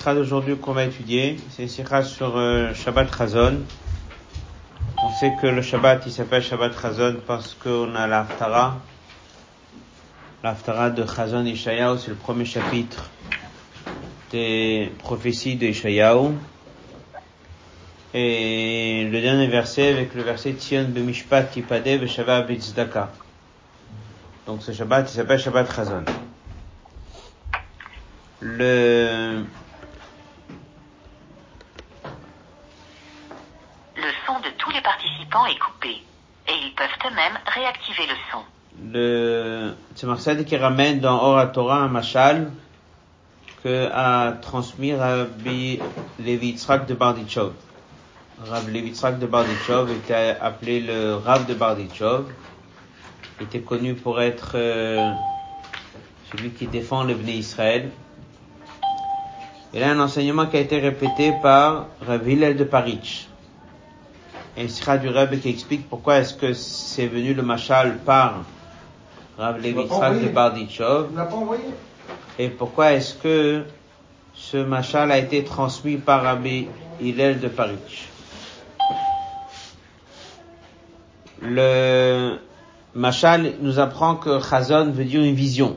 sikha d'aujourd'hui qu'on va étudier, c'est sikha sur euh, Shabbat Chazon. On sait que le Shabbat, il s'appelle Shabbat Chazon parce qu'on a l'Aftara. L'Aftara de Chazon Ishayahu, c'est le premier chapitre des prophéties de Ishayahu. Et le dernier verset avec le verset Tzion Bemishpat Tipade Veshavah Bitzdaka. Donc ce Shabbat, il s'appelle Shabbat Chazon. Le son de tous participants est coupé. Et ils peuvent eux-mêmes réactiver le son. le Tzemach qui ramène dans Oratora un machal que a transmis Rabbi Levi de Bardichov. Rabbi Levi de Bardichov était appelé le Rav de Bardichov. Il était connu pour être euh, celui qui défend le Bnei Israël. Il a un enseignement qui a été répété par Rabbi Hillel de Paritch. Et il sera du Rebbe qui explique pourquoi est-ce que c'est venu le machal par Rav Levi de envoyé Et pourquoi est-ce que ce machal a été transmis par Rabbi Hillel de Paris Le machal nous apprend que Chazon veut dire une vision.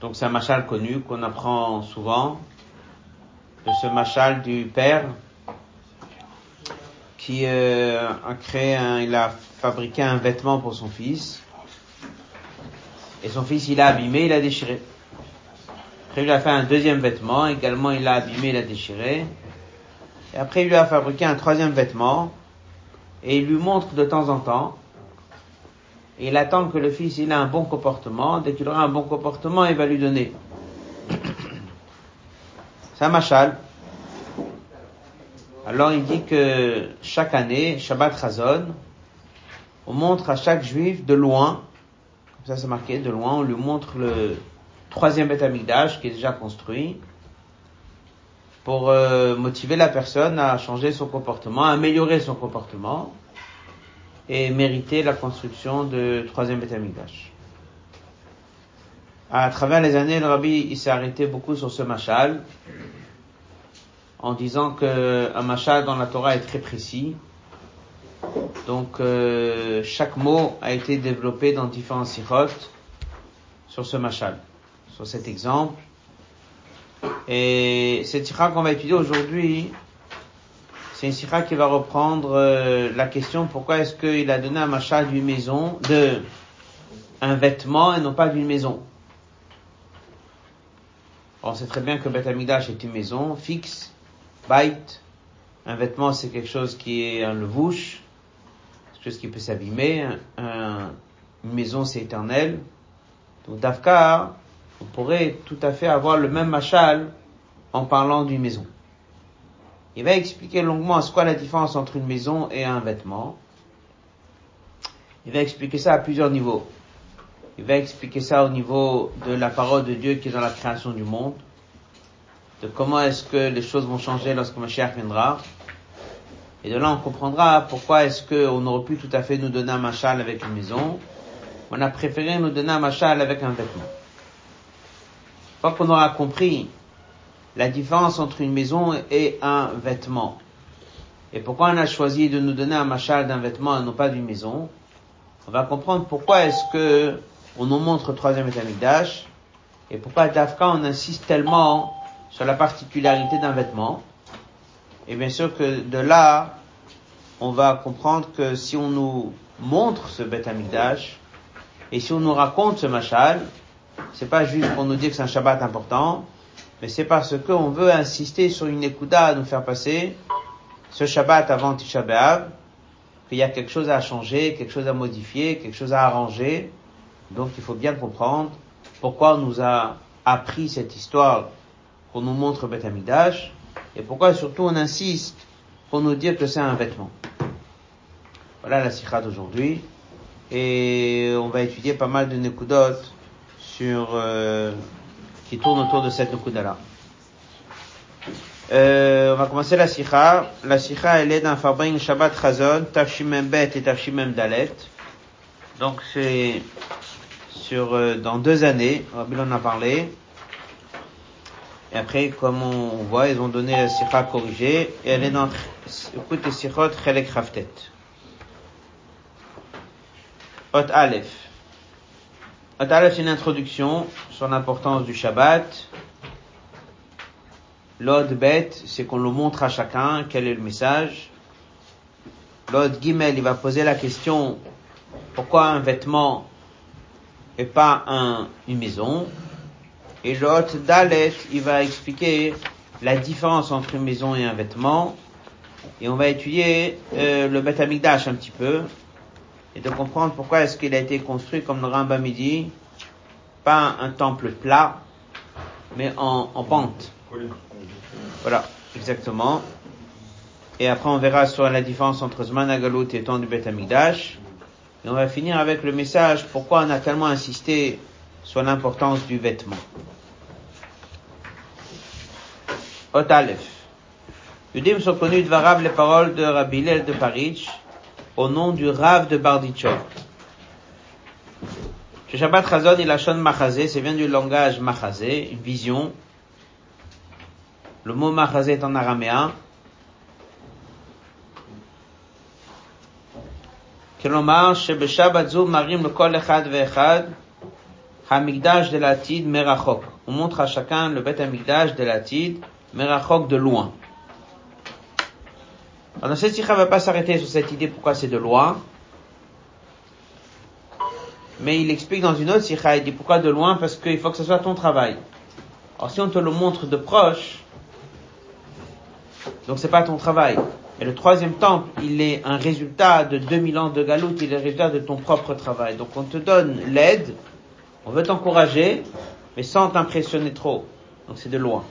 Donc c'est un machal connu qu'on apprend souvent. De ce machal du père qui euh, a créé un, il a fabriqué un vêtement pour son fils. Et son fils, il a abîmé, il a déchiré. Après, il lui a fait un deuxième vêtement, également il l'a abîmé, il a déchiré. Et après, il lui a fabriqué un troisième vêtement, et il lui montre de temps en temps, et il attend que le fils, il a un bon comportement, dès qu'il aura un bon comportement, il va lui donner. C'est un machal. Alors il dit que chaque année, Shabbat Chazon, on montre à chaque juif de loin, comme ça c'est marqué, de loin, on lui montre le troisième Beth Amikdash qui est déjà construit, pour euh, motiver la personne à changer son comportement, à améliorer son comportement, et mériter la construction de troisième Beth Amikdash. À travers les années, le rabbi s'est arrêté beaucoup sur ce machal, en disant que un machal dans la Torah est très précis. Donc euh, chaque mot a été développé dans différents sikhot sur ce machal, sur cet exemple. Et cette sikha qu'on va étudier aujourd'hui, c'est une sikha qui va reprendre euh, la question pourquoi est-ce qu'il a donné un machal d'une maison, de un vêtement et non pas d'une maison? On sait très bien que Beth Amidash est une maison fixe, bait. Un vêtement, c'est quelque chose qui est un levouche, quelque chose qui peut s'abîmer. Un- un- une maison, c'est éternel. Donc, Dafkar, on pourrait tout à fait avoir le même machal en parlant d'une maison. Il va expliquer longuement ce qu'est la différence entre une maison et un vêtement. Il va expliquer ça à plusieurs niveaux. Il va expliquer ça au niveau de la parole de Dieu qui est dans la création du monde, de comment est-ce que les choses vont changer lorsque Mashiach viendra. Et de là, on comprendra pourquoi est-ce qu'on aurait pu tout à fait nous donner un machal avec une maison. On a préféré nous donner un machal avec un vêtement. Une fois qu'on aura compris la différence entre une maison et un vêtement, et pourquoi on a choisi de nous donner un machal d'un vêtement et non pas d'une maison, on va comprendre pourquoi est-ce que on nous montre le troisième étamikdash et pourquoi Dafka on insiste tellement sur la particularité d'un vêtement. Et bien sûr que de là, on va comprendre que si on nous montre ce Beth Amikdash, et si on nous raconte ce machal, c'est pas juste pour nous dire que c'est un Shabbat important, mais c'est parce qu'on veut insister sur une ékouda à nous faire passer ce Shabbat avant Tisha B'Av, qu'il y a quelque chose à changer, quelque chose à modifier, quelque chose à arranger. Donc il faut bien comprendre pourquoi on nous a appris cette histoire qu'on nous montre Beth Amikdash, et pourquoi surtout on insiste pour nous dire que c'est un vêtement. Voilà la sikha d'aujourd'hui. Et on va étudier pas mal de nekudot sur, euh, qui tournent autour de cette nekuda-là. Euh, on va commencer la sikha. La sikha, elle est d'un Fabring Shabbat Chazon, Tafshimem Bet et Tafshimem Dalet. Donc c'est sur, euh, dans deux années, Rabbi en a parlé. Et après, comme on voit, ils ont donné la sikha corrigée, et elle est dans écoute sikhot chelek raftet. Ot Aleph. Ot Aleph, c'est une introduction sur l'importance du Shabbat. L'Od Bet, c'est qu'on le montre à chacun, quel est le message. L'Od Gimel, il va poser la question, pourquoi un vêtement et pas un, une maison? Et l'autre, Dalet, il va expliquer la différence entre une maison et un vêtement. Et on va étudier euh, le Beth un petit peu. Et de comprendre pourquoi est-ce qu'il a été construit, comme le Rambam dit, pas un, temple plat, mais en, en pente. Voilà, exactement. Et après, on verra sur la différence entre Zman Agalut et temps du Beth Et on va finir avec le message pourquoi on a tellement insisté sur l'importance du vêtement. Ot Aleph. Yudim sont connus de Varab les paroles de Rabbi Hillel de Paris au nom du Rav de Bardichov. Chez Shabbat Chazon, il a Shon Machazé, c'est vient du langage Machazé, une vision. Le mot Machazé est en araméen. כלומר שבשבת זו מראים לכל אחד ואחד המקדש de l'Atid merachok. On montre à chacun Merachok de loin. Alors, cette sikha va pas s'arrêter sur cette idée pourquoi c'est de loin. Mais il explique dans une autre sikha, il dit pourquoi de loin parce qu'il faut que ce soit ton travail. Alors si on te le montre de proche, donc c'est pas ton travail. Et le troisième temple, il est un résultat de 2000 ans de galoute, il est le résultat de ton propre travail. Donc on te donne l'aide, on veut t'encourager, mais sans t'impressionner trop. Donc c'est de loin.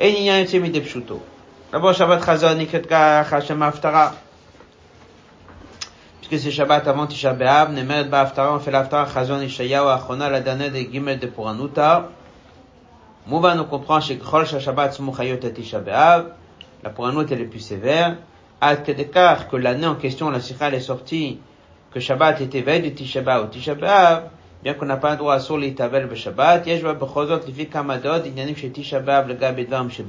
אין עניין יוצא מידי פשוטו. לבוא שבת חזון נקראת ככה שם ההפטרה. puisque c'est Shabbat avant Tisha B'Av, נאמרת בהפטרה, on fait l'haftarah חזון ישעיהו האחרונה לדנה דג' דפורענותא. מובן, on comprend שככל שהשבת סמוך היות את תשעה באב, la pouranoute elle est plus sévère, עד כדי כך que l'année en question, la sikha elle est sortie, que Shabbat était veille de Tisha B'Av ou Tisha B'Av, bien qu'on n'a pas le droit à sur l'itavel b'shabbat, yesh ba kamadot, chez le gars bedvam chez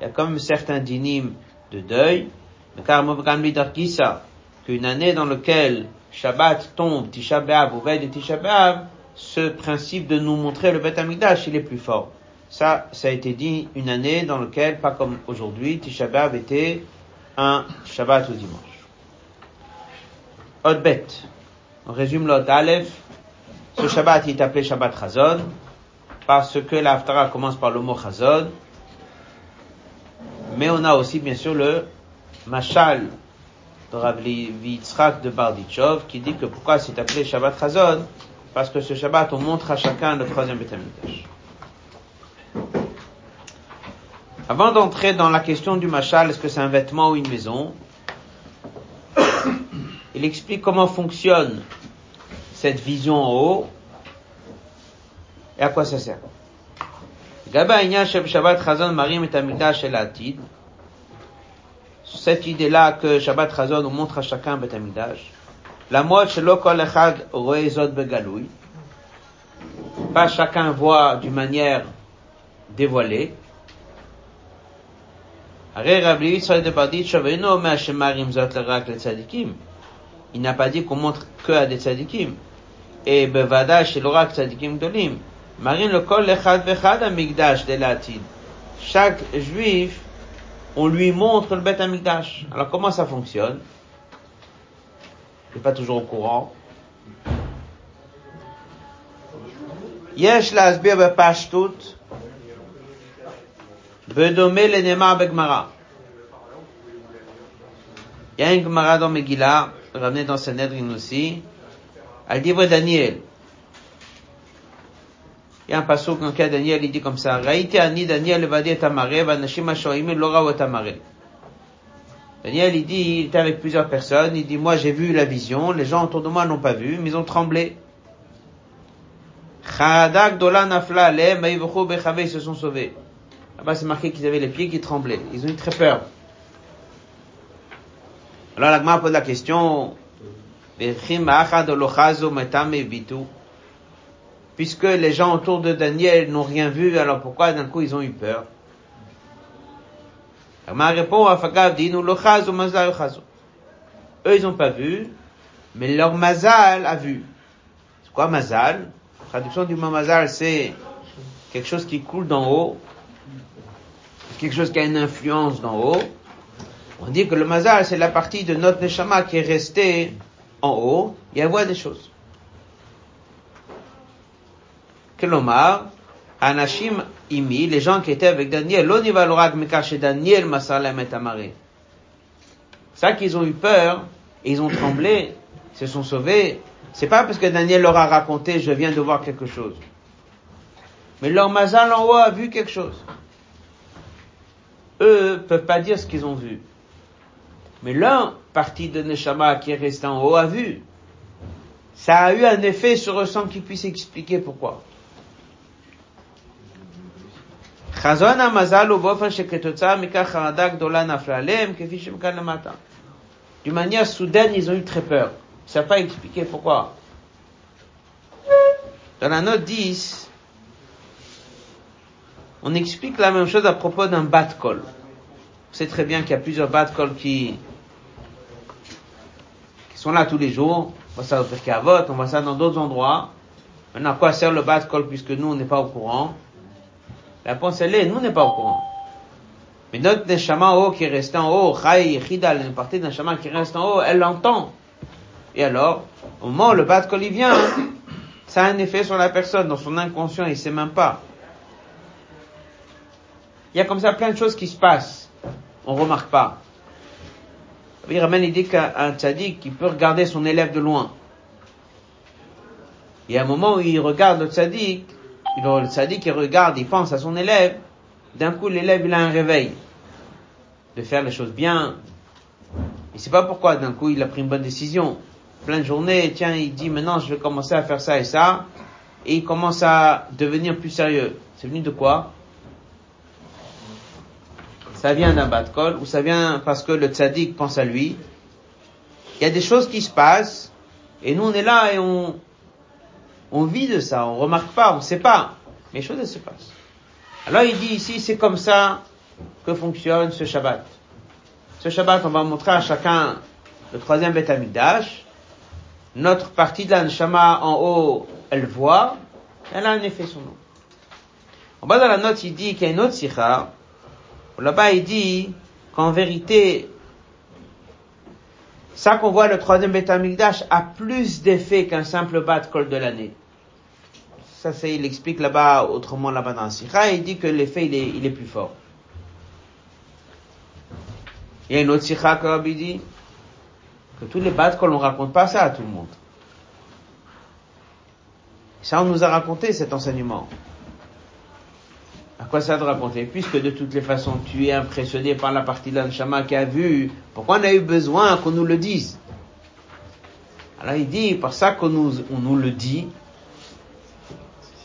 il y a quand même certains dinim de deuil, mais car mouvrgam lidarkisa, qu'une année dans laquelle Shabbat tombe, Tisha B'Av, ou veille de Tisha B'Av, ce principe de nous montrer le Bet Amigdash, il est plus fort. Ça, ça a été dit une année dans laquelle, pas comme aujourd'hui, Tisha B'Av était un Shabbat au dimanche. Hot Bet. On résume l'Hot Aleph. Ce Shabbat est appelé Shabbat Chazon parce que l'Aftara commence par le mot Chazon. Mais on a aussi bien sûr le Mashal de Rav Yitzhak de Bardichov qui dit que pourquoi c'est appelé Shabbat Chazon? Parce que ce Shabbat on montre à chacun le troisième Betamikdash. Avant d'entrer dans la question du Mashal, est-ce que c'est un vêtement ou une maison? Il explique comment fonctionne cette vision en haut et à quoi ça sert? Cette idée-là que Shabbat Chazon nous montre à chacun Bet Amidash. La mode chez Kol Echad Roezot Begaloui. Pas chacun voit d'une manière dévoilée. Il n'a pas dit qu'on montre que à des tzadikim et bevada chez l'orak tzadikim dolim. Marine le kol lechad vechad amigdash de l'atid. Chaque juif, on lui montre le bet amigdash. Alors comment ça fonctionne Il n'est pas toujours au courant. יש להסביר בפשטות בדומה לנאמר בגמרא. Il y a une Gemara dans Megillah, ramenée dans Sanhedrin aussi, al livre Daniel. Il y a un passage dans lequel Daniel il dit comme ça, Raïti ani Daniel et amare, vanashim et amare. Daniel il dit, il était avec plusieurs personnes, il dit, moi j'ai vu la vision, les gens autour de moi n'ont pas vu, mais ils ont tremblé. Ils se sont sauvés. Là-bas c'est marqué qu'ils avaient les pieds qui tremblaient, ils ont eu très peur. Alors la pose la question, puisque les gens autour de Daniel n'ont rien vu, alors pourquoi d'un coup ils ont eu peur? Eux, ils n'ont pas vu, mais leur mazal a vu. C'est quoi mazal? La traduction du mot mazal, c'est quelque chose qui coule d'en haut, quelque chose qui a une influence d'en haut. On dit que le mazal, c'est la partie de notre neshama qui est restée en haut et elle voit des choses. Kelomar, Anashim Imi, les gens qui étaient avec Daniel, l'onivalorag chez Daniel Masalem et Amaré. Ça qu'ils ont eu peur, ils ont tremblé, se sont sauvés, c'est pas parce que Daniel leur a raconté, je viens de voir quelque chose. Mais leur mazal en haut a vu quelque chose. Eux peuvent pas dire ce qu'ils ont vu. Mais l'un, parti de Neshama qui est resté en haut, a vu. Ça a eu un effet sur eux sans qu'ils puissent expliquer pourquoi. D'une manière soudaine, ils ont eu très peur. Ça n'a pas expliqué pourquoi. Dans la note 10, on explique la même chose à propos d'un bat col. Vous savez très bien qu'il y a plusieurs bat qui, qui sont là tous les jours. On voit ça au Perkavot, on voit ça dans d'autres endroits. Maintenant, à quoi sert le bat col puisque nous, on n'est pas au courant? La réponse, elle est, nous, on n'est pas au courant. Mais notre neshama haut qui est resté en haut, Chai Chidal, une partie d'un neshama qui reste en haut, elle l'entend. Et alors, au moment où le bat col vient, ça a un effet sur la personne, dans son inconscient, il sait même pas. Il y a comme ça plein de choses qui se passent. On remarque pas. Il ramène l'idée qu'un tzaddik qui peut regarder son élève de loin. Il y a un moment où il regarde le tzaddik, le tzaddik il regarde, il pense à son élève, d'un coup l'élève il a un réveil de faire les choses bien. Il sait pas pourquoi, d'un coup il a pris une bonne décision. Plein de journées, tiens, il dit maintenant je vais commencer à faire ça et ça, et il commence à devenir plus sérieux. C'est venu de quoi? Ça vient d'un col ou ça vient parce que le tzaddik pense à lui. Il y a des choses qui se passent et nous on est là et on, on vit de ça, on remarque pas, on sait pas. Mais les choses se passent. Alors il dit ici c'est comme ça que fonctionne ce Shabbat. Ce Shabbat on va montrer à chacun le troisième Beth Notre partie de la en haut, elle voit, elle a un effet sur nous. En bas dans la note, il dit qu'il y a une autre sikha, Là-bas, il dit qu'en vérité, ça qu'on voit le troisième Betamikdash a plus d'effet qu'un simple bat de col de l'année. Ça, c'est, il explique là-bas, autrement là-bas dans Sikha, il dit que l'effet, il est, plus fort. Il y a une autre Sikha qui dit que tous les bats col, on raconte pas ça à tout le monde. Ça, on nous a raconté cet enseignement. À quoi ça te raconter Puisque de toutes les façons, tu es impressionné par la partie d'un chama qui a vu, pourquoi on a eu besoin qu'on nous le dise Alors il dit, par ça qu'on nous, le dit,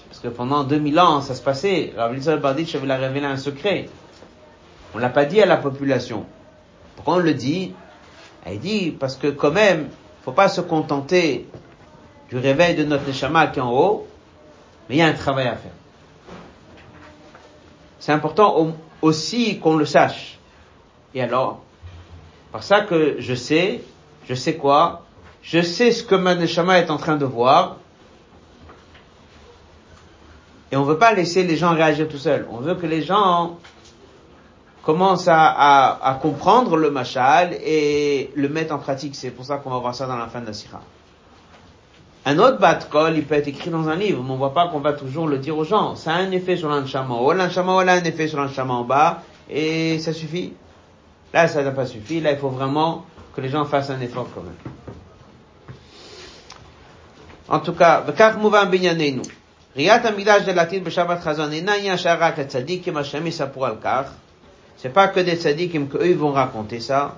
parce que pendant 2000 ans, ça se passait, Rabbi Barditch avait révélé un secret. On l'a pas dit à la population. Pourquoi on le dit Il dit, parce que quand même, faut pas se contenter du réveil de notre neshama qui est en haut, mais il y a un travail à faire. C'est important aussi qu'on le sache. Et alors, par ça que je sais, je sais quoi, je sais ce que Maneshama est en train de voir, et on veut pas laisser les gens réagir tout seuls. On veut que les gens commencent à, comprendre le machal et le mettre en pratique. C'est pour ça qu'on va voir ça dans la fin de la sira. Un autre bat col, il peut être écrit dans un livre, mais on voit pas qu'on va toujours le dire aux gens. Ça a un effet sur l'anchama haut, l'anchama haut a un effet sur l'anchama en bas, et ça suffit. Là, ça n'a pas suffi. Là, il faut vraiment que les gens fassent un effort quand même. En tout cas, וכך מובן בענייננו. ראיית המקדש דלתית בשבת חזון אינה עניין שהיה רק לצדיקים אשר יספרו על כך. C'est pas que des tzadikim qu'eux vont raconter ça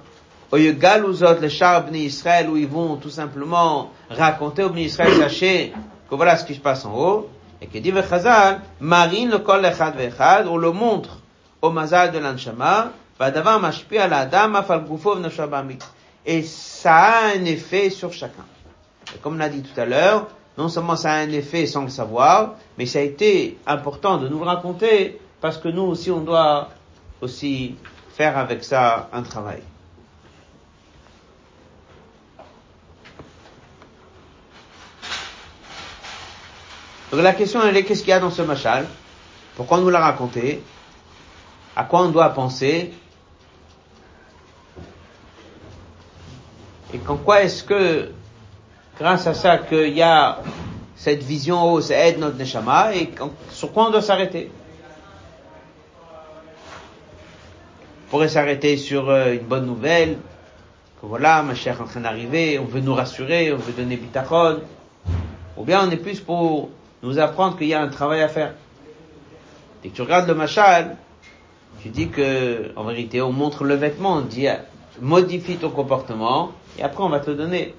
les chars Israël, où ils vont tout simplement raconter au Israël, sachez que voilà ce qui se passe en haut, et que dit Chazal, marine le kol echad vechad, on le montre au mazal de l'anshama, vadavar mashpi à la dame, afal gufov Et ça a un effet sur chacun. Et comme on l'a dit tout à l'heure, non seulement ça a un effet sans le savoir, mais ça a été important de nous le raconter parce que nous aussi on doit aussi faire avec ça un travail. Donc la question elle est qu'est-ce qu'il y a dans ce machal? Pourquoi on nous l'a raconté? À quoi on doit penser? Et qu'en quoi est-ce que, grâce à ça, qu'il y a cette vision haut, ça aide notre neshama, et sur quoi on doit s'arrêter? On pourrait s'arrêter sur euh, une bonne nouvelle, que voilà, ma chère est en train d'arriver, on veut nous rassurer, on veut donner bitachon, ou bien on est plus pour nous apprendre qu'il y a un travail à faire. Dès que tu regardes le machal, tu dis que, en vérité, on montre le vêtement, on dit, modifie ton comportement, et après on va te donner.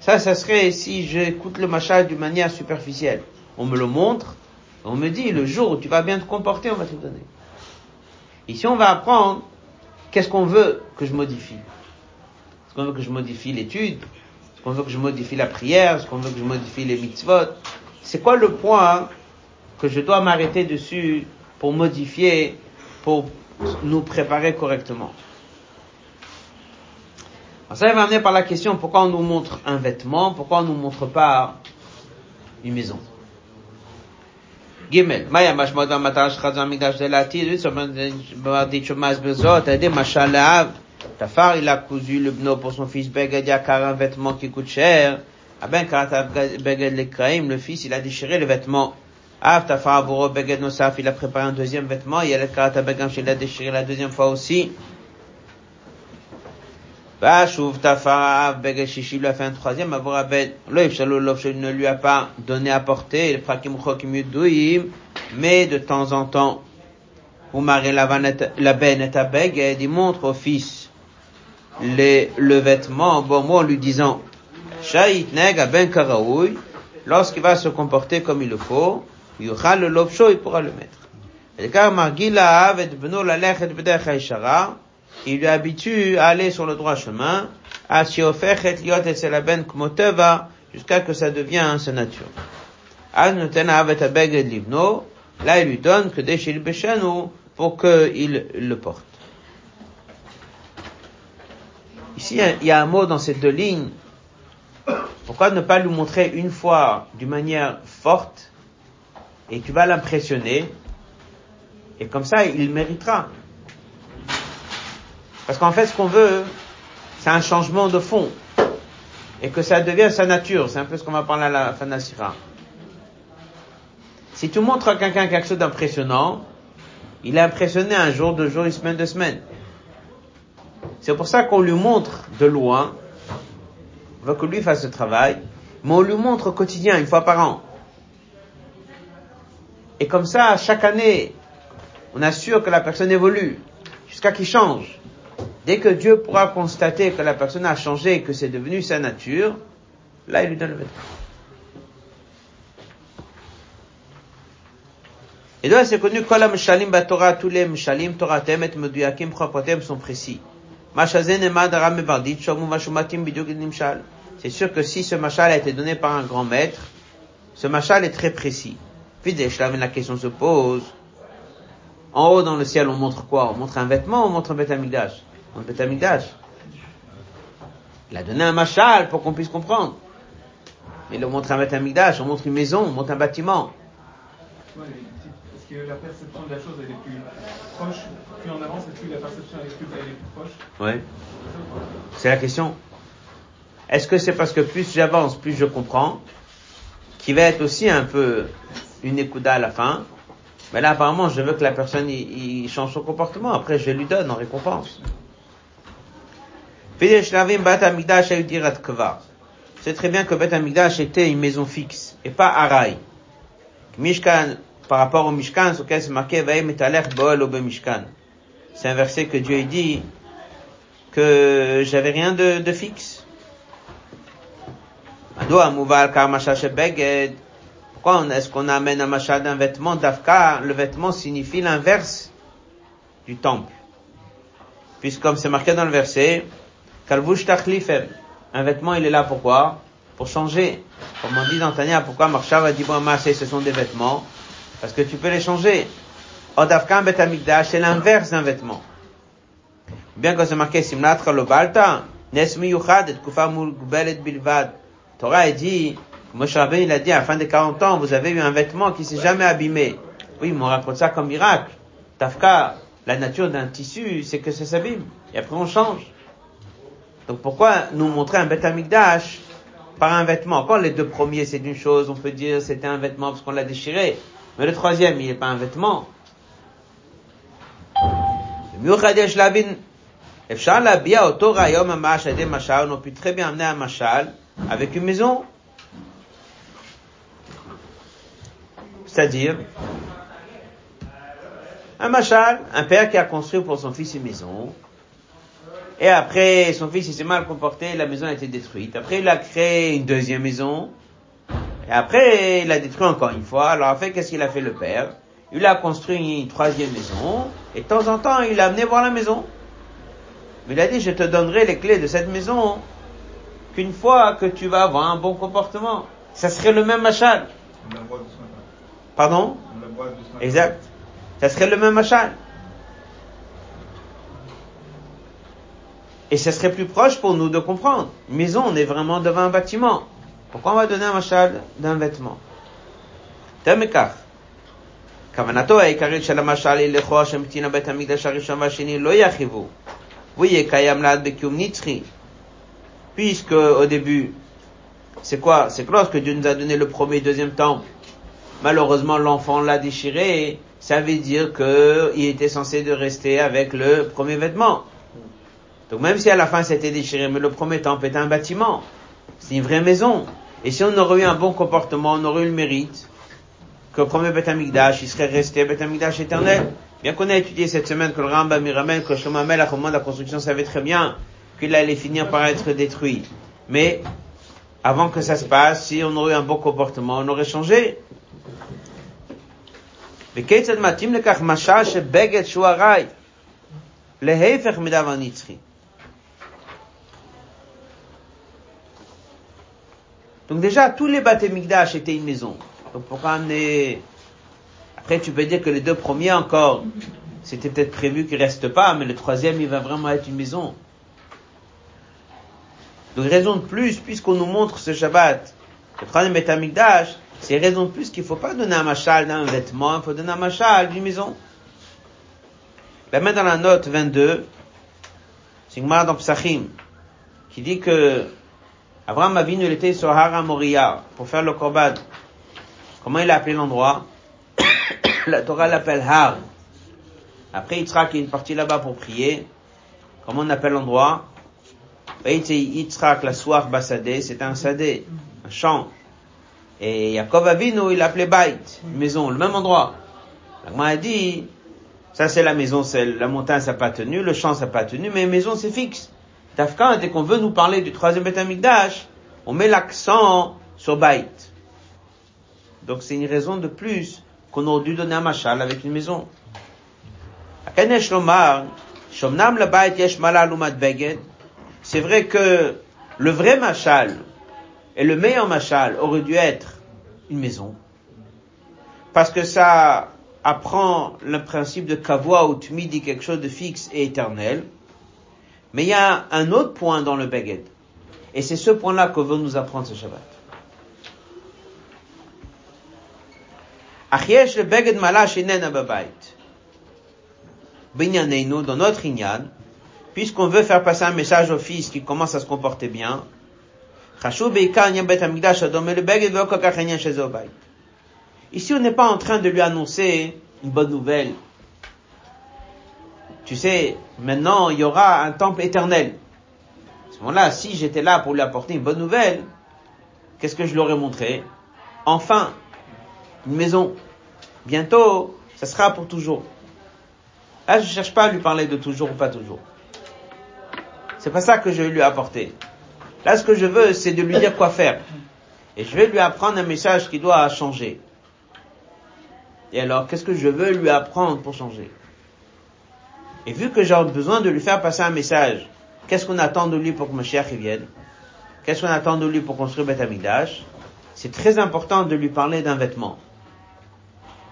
Ça, ça serait si j'écoute le machal d'une manière superficielle. On me le montre, on me dit, le jour où tu vas bien te comporter, on va te donner. Ici, on va apprendre qu'est-ce qu'on veut que je modifie? Est-ce qu'on veut que je modifie l'étude? Est-ce qu'on veut que je modifie la prière? Est-ce qu'on veut que je modifie les mitzvot? c'est quoi le point hein, que je dois m'arrêter dessus pour modifier, pour nous préparer correctement? Ça va amener par la question pourquoi on nous montre un vêtement, pourquoi on ne nous montre pas une maison? Maya Tafar, il a cousu le pour son fils Begadia car un vêtement qui coûte cher. Aben Karata Beged Lekraim, le fils, il a déchiré le vêtement. Av Tafar Aburo Beged Nosaf, il a préparé un deuxième vêtement. Il le Karata Begam, il a déchiré la deuxième fois aussi. Vashuv Tafara Beged Shishi lui a fait un troisième. Aburo Abed, le Ifshalo Lofshel ne lui a pas donné à porter. Le Prakim Chokim Yuduim, mais de temps en temps, Umar la ben et Beged, il montre au fils les, le vêtement, bon mot en lui disant, Shahit neg ben karaoui, lorsqu'il va se comporter comme il le faut, yuchal le lobsho, il pourra le mettre. Et car margila avet beno la lechet b'dech ishara, il lui habitue à aller sur le droit chemin, à shiofechet liot et ben kmoteva, jusqu'à que ça devienne sa nature. Az noten avet abeged livno, là il lui donne que des shil beshanu, pour qu'il le porte. Ici, il y a un mot dans ces deux lignes. Pourquoi ne pas lui montrer une fois d'une manière forte et tu vas l'impressionner et comme ça, il méritera. Parce qu'en fait, ce qu'on veut, c'est un changement de fond et que ça devienne sa nature. C'est un peu ce qu'on va parler à la fin de la. Si tu montres à quelqu'un quelque chose d'impressionnant, il est impressionné un jour, deux jours, une semaine, deux semaines. C'est pour ça qu'on lui montre de loin, veut que lui fasse ce travail, mais on lui montre au quotidien, une fois par an. Et comme ça, chaque année, on assure que la personne évolue, jusqu'à qu'il change. Dès que Dieu pourra constater que la personne a changé et que c'est devenu sa nature, là, il lui donne le vêtement. Et donc, c'est connu, tous les mshalim, Torah temet, meduyakim, sont précis. C'est sûr que si ce machal a été donné par un grand maître, ce machal est très précis. Puis la question se pose. En haut dans le ciel, on montre quoi? On montre un vêtement on montre un bétamigdash Un bétamigdash. Il a donné un machal pour qu'on puisse comprendre. Il montre un bétamigdash, on montre une maison, on montre un bâtiment. Que la perception de la chose elle est plus proche plus on avance, plus la perception elle est plus proche Oui. C'est la question. Est-ce que c'est parce que plus j'avance, plus je comprends, qui va être aussi un peu une écouda à la fin, mais là apparemment je veux que la personne change son comportement, après je lui donne en récompense. C'est très bien que Bet Amigdash était une maison fixe et pas Araï. Mishkan, par rapport au Mishkan, sur lequel c'est marqué c'est un verset que Dieu dit que j'avais rien de, de fixe. Pourquoi est-ce qu'on amène un machin d'un vêtement d'Afka? Le vêtement signifie l'inverse du temple. Puisque comme c'est marqué dans le verset, un vêtement il est là pourquoi? Pour changer. Comme on dit dans Tania, pourquoi Marshal a dit bon, ce sont des vêtements? Parce que tu peux les changer. Odafkan betamikdash, c'est l'inverse d'un vêtement. Bien que c'est marqué simlatra lo balta, nes miyuchad et kufa mulgbelet bilvad. Torah a dit, Moshe il a dit, à la fin des 40 ans, vous avez eu un vêtement qui s'est jamais abîmé. Oui, mais on raconte ça comme miracle. Tafka, la nature d'un tissu, c'est que ça s'abîme. Et après, on change. Donc pourquoi nous montrer un Beth Amikdash par un vêtement? Quand les deux premiers, c'est d'une chose, on peut dire c'était un vêtement parce qu'on l'a déchiré. Mais le troisième, il n'est pas un vêtement. On peut très bien amener un machal avec une maison. C'est-à-dire, un machal, un père qui a construit pour son fils une maison. Et après, son fils s'est mal comporté, la maison a été détruite. Après, il a créé une deuxième maison et après, il a détruit encore une fois. Alors, en fait, qu'est-ce qu'il a fait le père? Il a construit une troisième maison, et de temps en temps, il a amené voir la maison. Mais il a dit, je te donnerai les clés de cette maison qu'une fois que tu vas avoir un bon comportement. Ça serait le même machal. Pardon? Exact. Ça serait le même machal. Et ça serait plus proche pour nous de comprendre. Maison, on est vraiment devant un bâtiment. Pourquoi on va donner un machal d'un vêtement תמכך, כוונתו העיקרית של המשל היא לכאורה שמתינה בית המקדש הראשון והשני לא יחייבו, ויהיה קיים לעד בקיום נצחי. Puisque, au début, c'est quoi C'est que lorsque Dieu nous a donné le premier et deuxième temple, malheureusement l'enfant l'a déchiré, ça veut dire qu'il était censé de rester avec le premier vêtement. Donc même si à la fin c'était déchiré, mais le premier temple était un bâtiment, c'est une vraie maison. Et si on aurait eu un bon comportement, on aurait eu le mérite que le premier Beth il serait resté Beth éternel. Bien qu'on ait étudié cette semaine que le Rambam il ramène que Shlomo Melech au moment de la construction savait très bien qu'il allait finir par être détruit. Mais avant que ça se passe, si on aurait eu un bon comportement, on aurait changé. וכיצד מתאים לכך משל שבגד שהוא ארעי, להפך מדבר נצחי. Donc déjà, tous les Batemikdash étaient une maison. Donc pourquoi amener... Après, tu peux dire que les deux premiers encore, c'était peut-être prévu qu'ils restent pas, mais le troisième, il va vraiment être une maison. Donc raison de plus, puisqu'on nous montre ce Shabbat, le troisième Batemikdash, c'est raison de plus qu'il faut pas donner un machal d'un vêtement, il faut donner un machal d'une maison. La main dans la note 22, c'est une dans Psachim, qui dit que Abraham Avinu, il était sur Hara Moria pour faire le korban. Comment il a appelé l'endroit? La Torah l'appelle Har. Après, Yitzhak, est parti là-bas pour prier. Comment on appelle l'endroit? Yitzhak, la soir Basadé, c'est un sadé, un champ. Et Yaakov Avinu, il l'appelait Bait, une maison, le même endroit. La a dit, ça c'est la maison, c'est la montagne, ça n'a pas tenu, le champ, ça n'a pas tenu, mais maison, c'est fixe. Tafka, dès qu'on veut nous parler du troisième Betamikdash, on met l'accent sur Bait. Donc c'est une raison de plus qu'on aurait dû donner un machal avec une maison. C'est vrai que le vrai machal et le meilleur machal aurait dû être une maison. Parce que ça apprend le principe de kavua ou dit quelque chose de fixe et éternel. Mais il y a un autre point dans le Beged. Et c'est ce point-là que veut nous apprendre ce Shabbat. Achiesh le Beged Malash Babait. Binyaneinu, dans notre Inyan, puisqu'on veut faire passer un message au fils qui commence à se comporter bien, Ici, on n'est pas en train de lui annoncer une bonne nouvelle tu sais, maintenant il y aura un temple éternel. À ce moment-là, si j'étais là pour lui apporter une bonne nouvelle, qu'est-ce que je lui aurais montré Enfin, une maison. Bientôt, ça sera pour toujours. Là, je cherche pas à lui parler de toujours ou pas toujours. C'est pas ça que je vais lui apporter. Là, ce que je veux, c'est de lui dire quoi faire. Et je vais lui apprendre un message qui doit changer. Et alors, qu'est-ce que je veux lui apprendre pour changer et vu que j'ai besoin de lui faire passer un message, qu'est-ce qu'on attend de lui pour que Mashiach vienne? Qu'est-ce qu'on attend de lui pour construire Beth Amidash C'est très important de lui parler d'un vêtement.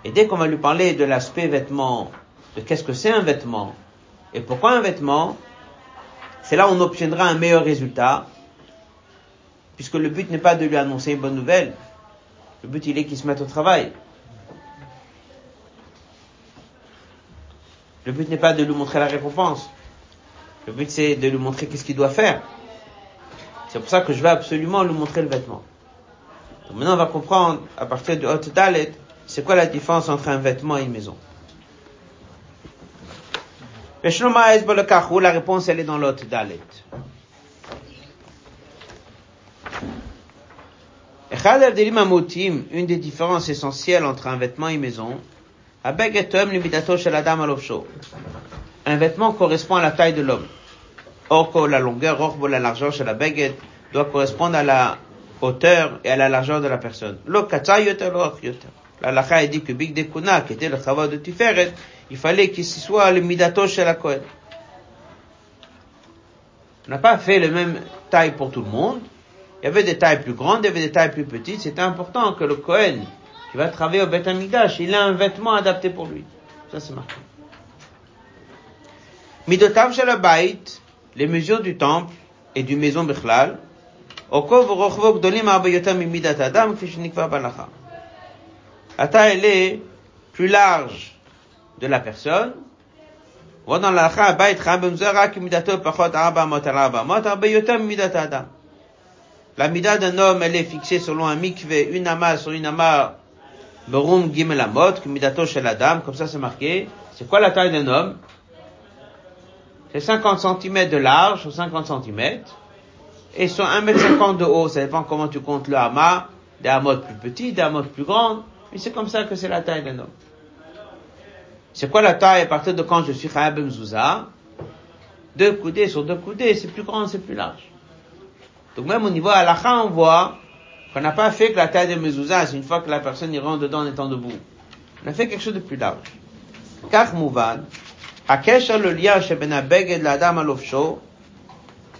Et dès qu'on va lui parler de l'aspect vêtement, de qu'est-ce que c'est un vêtement, et pourquoi un vêtement, c'est là où on obtiendra un meilleur résultat, puisque le but n'est pas de lui annoncer une bonne nouvelle, le but il est qu'il se mette au travail. Le but n'est pas de lui montrer la récompense. Le but c'est de lui montrer qu'est-ce qu'il doit faire. C'est pour ça que je vais absolument lui montrer le vêtement. maintenant on va comprendre à partir du Hot Dalet, c'est quoi la différence entre un vêtement et une maison. La réponse elle est dans l'Hot Dalet. une des différences essentielles entre un vêtement et une maison, un vêtement correspond à la taille de l'homme. Or la longueur, or la largeur chez la baguette doit correspondre à la hauteur et à la largeur de la personne. La lacha dit que Big Dekuna, qui était le travail de Tiferet, il fallait qu'il soit le midato chez la Kohen. On n'a pas fait la même taille pour tout le monde, il y avait des tailles plus grandes, il y avait des tailles plus petites. C'est important que le Cohen, qui va travailler au Beth Amikdash, il a un vêtement adapté pour lui. Ça, c'est marqué. Midotav Shalabait, les mesures du temple et du maison Bechlal, la taille, elle est plus large de la personne. Dans la la mida d'un homme, elle est fixée selon un mikvé, une ama sur une ama, berum gimel amot, midato chez la dame, comme ça c'est marqué. C'est quoi la taille d'un homme? C'est 50 cm de large ou 50 cm. Et sur 1m50 de haut, ça dépend comment tu comptes le hama, des hamots plus petits, des hamots plus grands, mais c'est comme ça que c'est la taille d'un homme. C'est quoi la taille à partir de quand je suis Chayab Mzouza? Deux coudées sur deux coudées, c'est plus grand, c'est plus large. Donc même au niveau halakha, on voit qu'on n'a pas fait que la taille de mezouza, c'est une fois que la personne y rentre dedans en étant debout. On a fait quelque chose de plus large. Car mouvan, הקשר לליה שבין הבגד לאדם הלובשו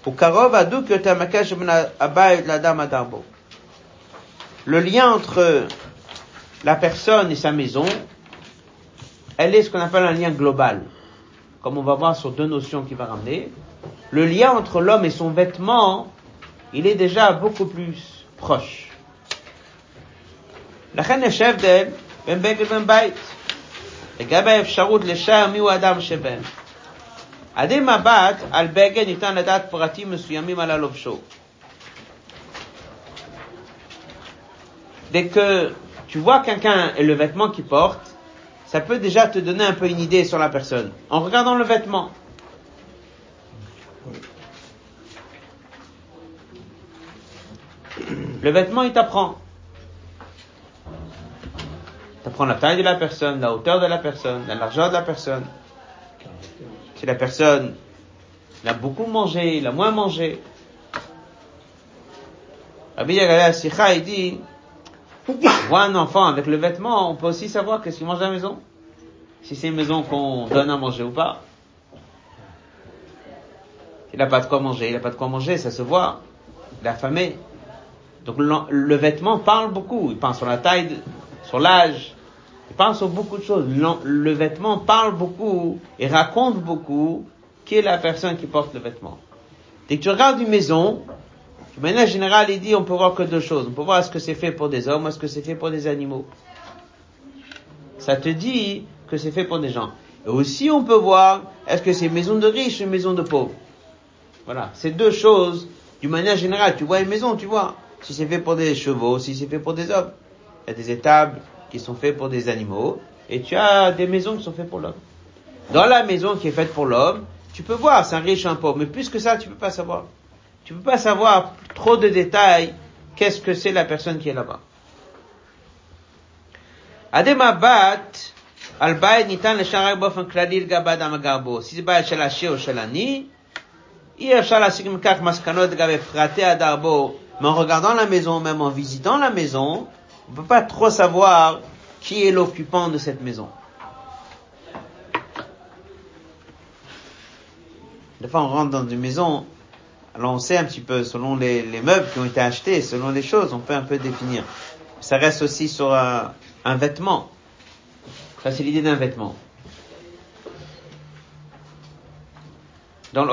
הוא קרוב הדוק יותר מהקשר בין הבית לאדם הדרבו. Le lien entre la personne et sa maison, elle est ce qu'on appelle un lien global. Comme on va voir sur deux notions qu'il va ramener. Le lien entre l'homme et son vêtement, il est déjà beaucoup plus proche. לכן יש הבדל בין בגד ובין בית. לגבי האפשרות לשער מיהו האדם שבהם. עדי מבט על בגד ניתן לדעת פרטים מסוימים על הלובשו. Dès que tu vois quelqu'un et le vêtement qu'il porte, ça peut déjà te donner un peu une idée sur la personne. En regardant le vêtement. Le vêtement, il t'apprend. T'apprend la taille de la personne, la hauteur de la personne, la largeur de la personne. Si la personne a beaucoup mangé, il a moins mangé. Rabbi Yagala Sikha, il dit, voit un enfant avec le vêtement, on peut aussi savoir qu'est-ce qu'il mange à la maison. Si c'est une maison qu'on donne à manger ou pas. Il n'a pas de quoi manger, il n'a pas de quoi manger, ça se voit. Il est affamé. Donc le, vêtement parle beaucoup. Il parle sur la taille, sur l'âge. Il parle sur beaucoup de choses. Le, vêtement parle beaucoup et raconte beaucoup qui est la personne qui porte le vêtement. Dès que tu regardes une maison, de manière générale, il dit on peut voir que deux choses. On peut voir est-ce que c'est fait pour des hommes, est-ce que c'est fait pour des animaux. Ça te dit que c'est fait pour des gens. Et aussi on peut voir est-ce que c'est maison de riches ou une maison de pauvres. Voilà, c'est deux choses. D'une manière générale, tu vois une maison, tu vois si c'est fait pour des chevaux, si c'est fait pour des hommes. Il y a des étables qui sont faites pour des animaux, et tu as des maisons qui sont faites pour l'homme. Dans la maison qui est faite pour l'homme, tu peux voir, c'est un riche, un pauvre, mais plus que ça, tu peux pas savoir. Tu peux pas savoir trop de détails, qu'est-ce que c'est la personne qui est là-bas. Ademabat, al nitan le באופן כללי לגבי אדם הגר בו. si c'est בית של עשיר או של עני, אי אפשר להסיק מכך מסקנות לגבי פרטי הדר mais en regardant la maison, même en visitant la maison, on ne peut pas trop savoir qui est l'occupant de cette maison. Des fois, on rentre dans une maison, Alors on sait un petit peu, selon les, les meubles qui ont été achetés, selon les choses, on peut un peu définir. Ça reste aussi sur un, vêtement. Ça, c'est l'idée d'un vêtement. Dans le.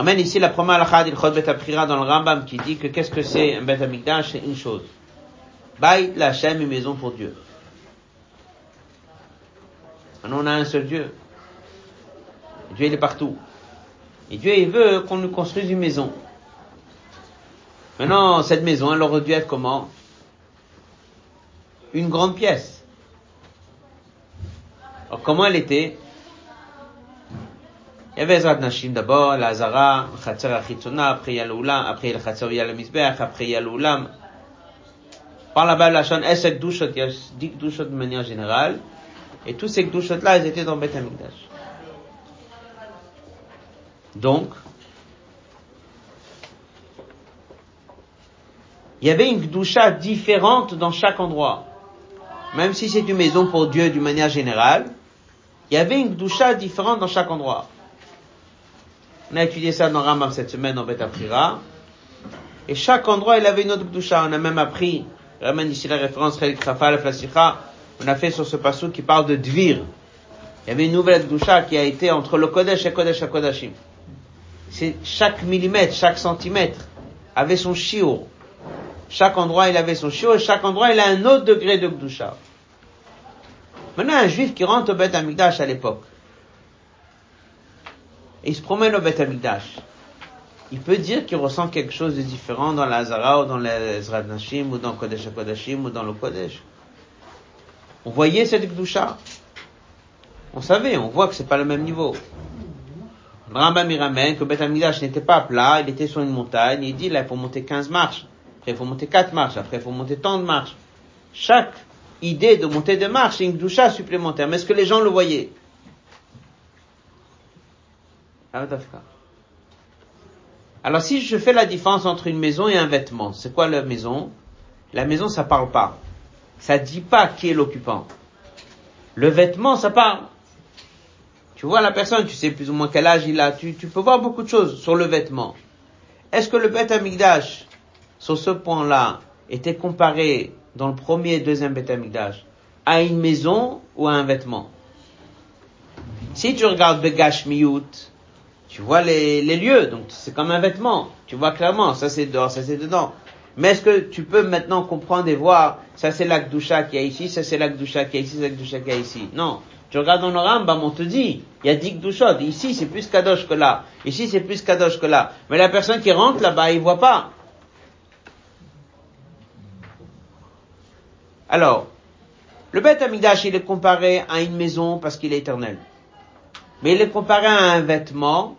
ramène ici la première halakha d'Ilchot Bet dans le Rambam qui dit que qu'est-ce que c'est un Bet Amikdash C'est une chose. Baït la Hashem, une maison pour Dieu. Maintenant, on a un seul Dieu. Dieu, il est partout. Et Dieu, il veut qu'on nous construise une maison. Maintenant, cette maison, elle aurait dû être comment? Une grande pièce. Alors, comment elle était? Il y avait Ezrat Nashim d'abord, la Hazara, Khatser Achitzona, après il y a après il y a Khatser, il après il y a l'Oulam. Par la chaîne Esek Dushot, il y a 10 Dushot de manière générale. Et tous ces Dushot-là, ils étaient dans Beth Amikdash. Donc, il y avait une Gdusha différente dans chaque endroit. Même si c'est une maison pour Dieu d'une manière générale, il y avait une Gdusha différente dans chaque endroit. On a étudié ça dans Rambam cette semaine dans Beth Aprira. Et chaque endroit, il avait une autre Gdusha. On a même appris, ramène ici la référence, on a fait sur ce passage qui parle de Dvir. Il y avait une nouvelle Gdusha qui a été entre le Kodesh et Kodesh et Kodashim. C'est chaque millimètre, chaque centimètre avait son shiur. Chaque endroit, il avait son shiur et chaque endroit, il a un autre degré de Gdusha. Maintenant, un juif qui rentre au Beth Amikdash à l'époque, et il se promène au Beth il peut dire qu'il ressent quelque chose de différent dans la Hazara ou dans les Nashim ou dans Kodesh Kodashim ou dans le Kodesh. On voyait cette Gdusha. On savait, on voit que c'est pas le même niveau. Le Rambam il ramène que Beth n'était pas plat, il était sur une montagne, il dit là il faut monter 15 marches, après il faut monter 4 marches, après il faut monter tant de marches. Chaque idée de monter de marches, c'est une Gdusha supplémentaire. Mais est-ce que les gens le voyaient? Alors si je fais la différence entre une maison et un vêtement, c'est quoi la maison? La maison, ça parle pas. Ça dit pas qui est l'occupant. Le vêtement, ça parle. Tu vois la personne, tu sais plus ou moins quel âge il a, tu, peux voir beaucoup de choses sur le vêtement. Est-ce que le Beth Amigdash, sur ce point-là, était comparé dans le premier et deuxième Beth Amigdash à une maison ou à un vêtement? Si tu regardes Begash Miyut, tu vois les, les lieux, donc c'est comme un vêtement. Tu vois clairement, ça c'est dehors, ça c'est dedans. Mais est-ce que tu peux maintenant comprendre et voir, ça c'est l'Akdusha qui est ici, ça c'est l'Akdusha qui est ici, c'est l'Akdusha qui est ici? Non. Tu regardes dans le Rambam, on te dit, il y a 10 Kdushot, ici c'est plus Kadosh que là, ici c'est plus Kadosh que là. Mais la personne qui rentre là-bas, il voit pas. Alors, le Beth Amidash, il est comparé à une maison parce qu'il est éternel. Mais il est comparé à un vêtement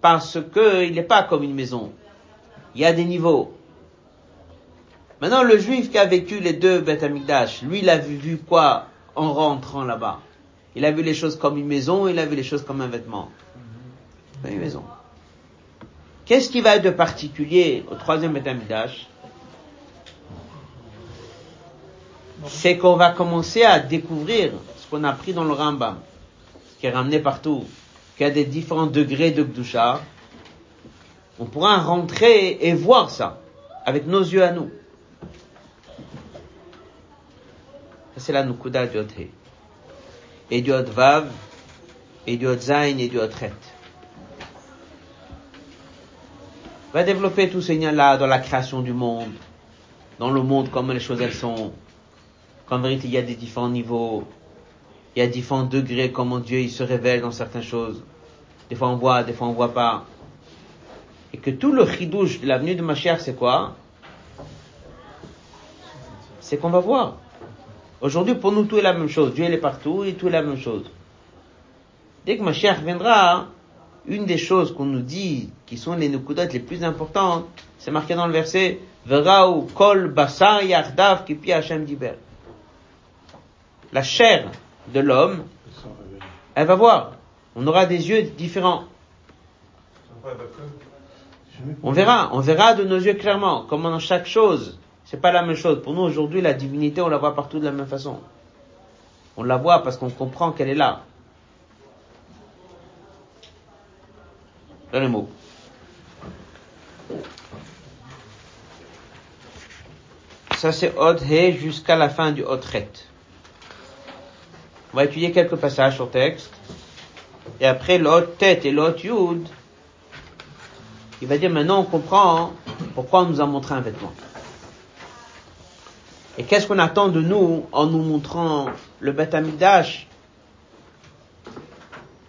parce qu'il n'est pas comme une maison. Il y a des niveaux. Maintenant, le juif qui a vécu les deux Beth Amikdash, lui, il a vu, quoi en rentrant là-bas? Il a vu les choses comme une maison, il a vu les choses comme un vêtement. Comme une maison. Qu'est-ce qui va être de particulier au troisième Beth Amikdash? C'est qu'on va commencer à découvrir ce qu'on a appris dans le Rambam, qui est ramené partout, qu'il y a des différents degrés de Gdusha. On pourra rentrer et voir ça avec nos yeux à nous. c'est la Nukuda du. Et du Vav, et du et du. Va développer tout ce lien-là dans la création du monde, dans le monde, comment les choses elles sont. Qu'en vérité, il y a des différents niveaux, il y a différents degrés, comment Dieu il se révèle dans certaines choses. Des fois on voit, des fois on voit pas. Et que tout le chidouche de l'avenue de Mashiach, c'est quoi? C'est qu'on va voir. Aujourd'hui, pour nous, tout est la même chose. Dieu, il est partout et tout est la même chose. Dès que Mashiach viendra, une des choses qu'on nous dit, qui sont les nukudot les plus importantes, c'est marqué dans le verset, diber. La chair de l'homme, elle va voir. On aura des yeux différents. On verra, on verra de nos yeux clairement, comment dans chaque chose, c'est pas la même chose. Pour nous aujourd'hui, la divinité, on la voit partout de la même façon. On la voit parce qu'on comprend qu'elle est là. Dans les mots. Ça c'est Od jusqu'à la fin du Od. On va étudier quelques passages sur texte. Et après l'Od Tet et l'Od Yud, il va dire maintenant on comprend pourquoi on nous a montré un vêtement. Et qu'est-ce qu'on attend de nous en nous montrant le Beth Amidash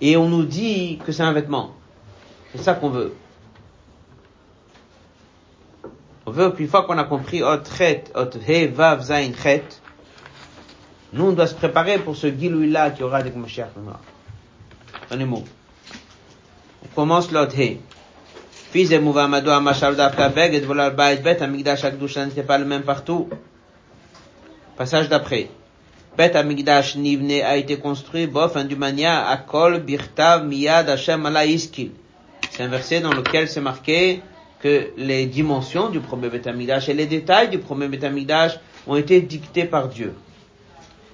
et on nous dit que c'est un vêtement. C'est ça qu'on veut. On veut qu'une fois qu'on a compris nous on doit se préparer pour ce Gilouï-là qui aura avec Mashiach les mots. On commence l'Ot He. Fils et Mouvamado Amashal Dafka Beg et voilà le Baït Bet, Amigdash Akdushan, n'était pas le même partout. Passage d'après. Bet Amigdash Nivne a été construit, bof, du mania, Akol, Birtav, Miyad, Hashem, Allah, Iskil. C'est un verset dans lequel c'est marqué que les dimensions du premier Bet Amigdash et les détails du premier Bet Amigdash ont été dictés par Dieu.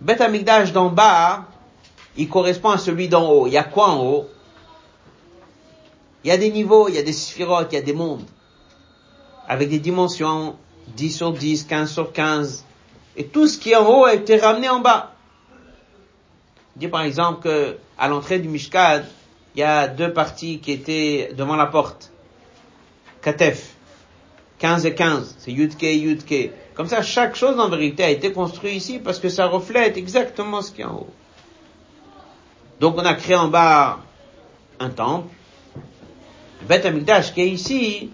Beth Amikdash d'en bas, il correspond à celui d'en haut. Il y a quoi en haut? Il y a des niveaux, il y a des sphirotes, il y a des mondes. Avec des dimensions 10 sur 10, 15 sur 15. Et tout ce qui est en haut a été ramené en bas. Dis par exemple que à l'entrée du Mishkad, il y a deux parties qui étaient devant la porte. Katef. 15 et 15. C'est Yudke et Yudke. Comme ça, chaque chose en vérité a été construite ici parce que ça reflète exactement ce qui est en haut. Donc on a créé en bas un temple. Beth Amikdash qui est ici,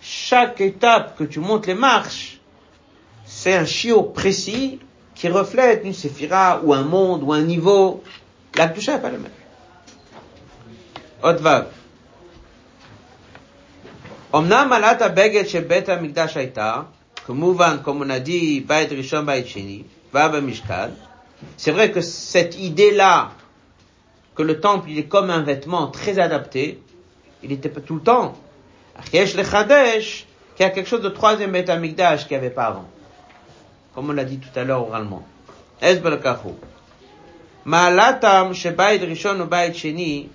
chaque étape que tu montes les marches, c'est un chiot précis qui reflète une séphira ou un monde ou un niveau. La Kedusha n'est pas le même. Otvav. C'est vrai que cette idée-là, que le temple, il est comme un vêtement très adapté, il était pas tout le temps. Achiesh le a quelque chose de troisième Beit Amigdash qu'il n'y avait pas avant. Comme on l'a dit tout à l'heure oralement. Rishon ou Sheni,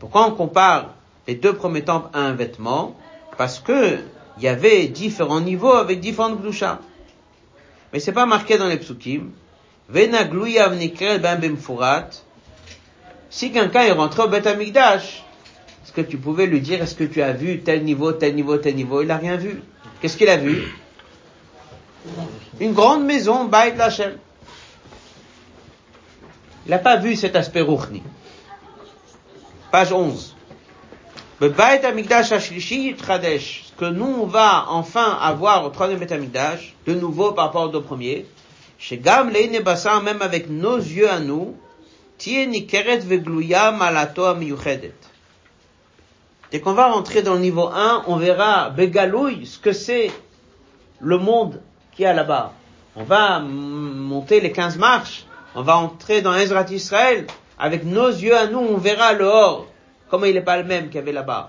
Pourquoi on compare les deux premiers temples à un vêtement? Parce que il y avait différents niveaux avec différentes glouchas. Mais c'est pas marqué dans les psukim. Vena ben bimfurat. Si quelqu'un est rentré au Beth Amikdash, est-ce que tu pouvais lui dire, est-ce que tu as vu tel niveau, tel niveau, tel niveau? Il n'a rien vu. Qu'est-ce qu'il a vu? Une grande maison, Baït Lachem. Il n'a pas vu cet aspect rouchni. Page 11. Le Amikdash Ashlishi Tradesh, ce que nous on va enfin avoir au troisième Amikdash, de nouveau par rapport au deux premiers, chez Gam même avec nos yeux à nous, Nikeret Vegluya Malato Amiyuchedet. Dès qu'on va rentrer dans le niveau 1, on verra Begalouille, ce que c'est le monde qui est là-bas. On va monter les 15 marches, on va entrer dans Ezrat Israël, avec nos yeux à nous, on verra le hors, comment il n'est pas le même qu'il y avait là-bas?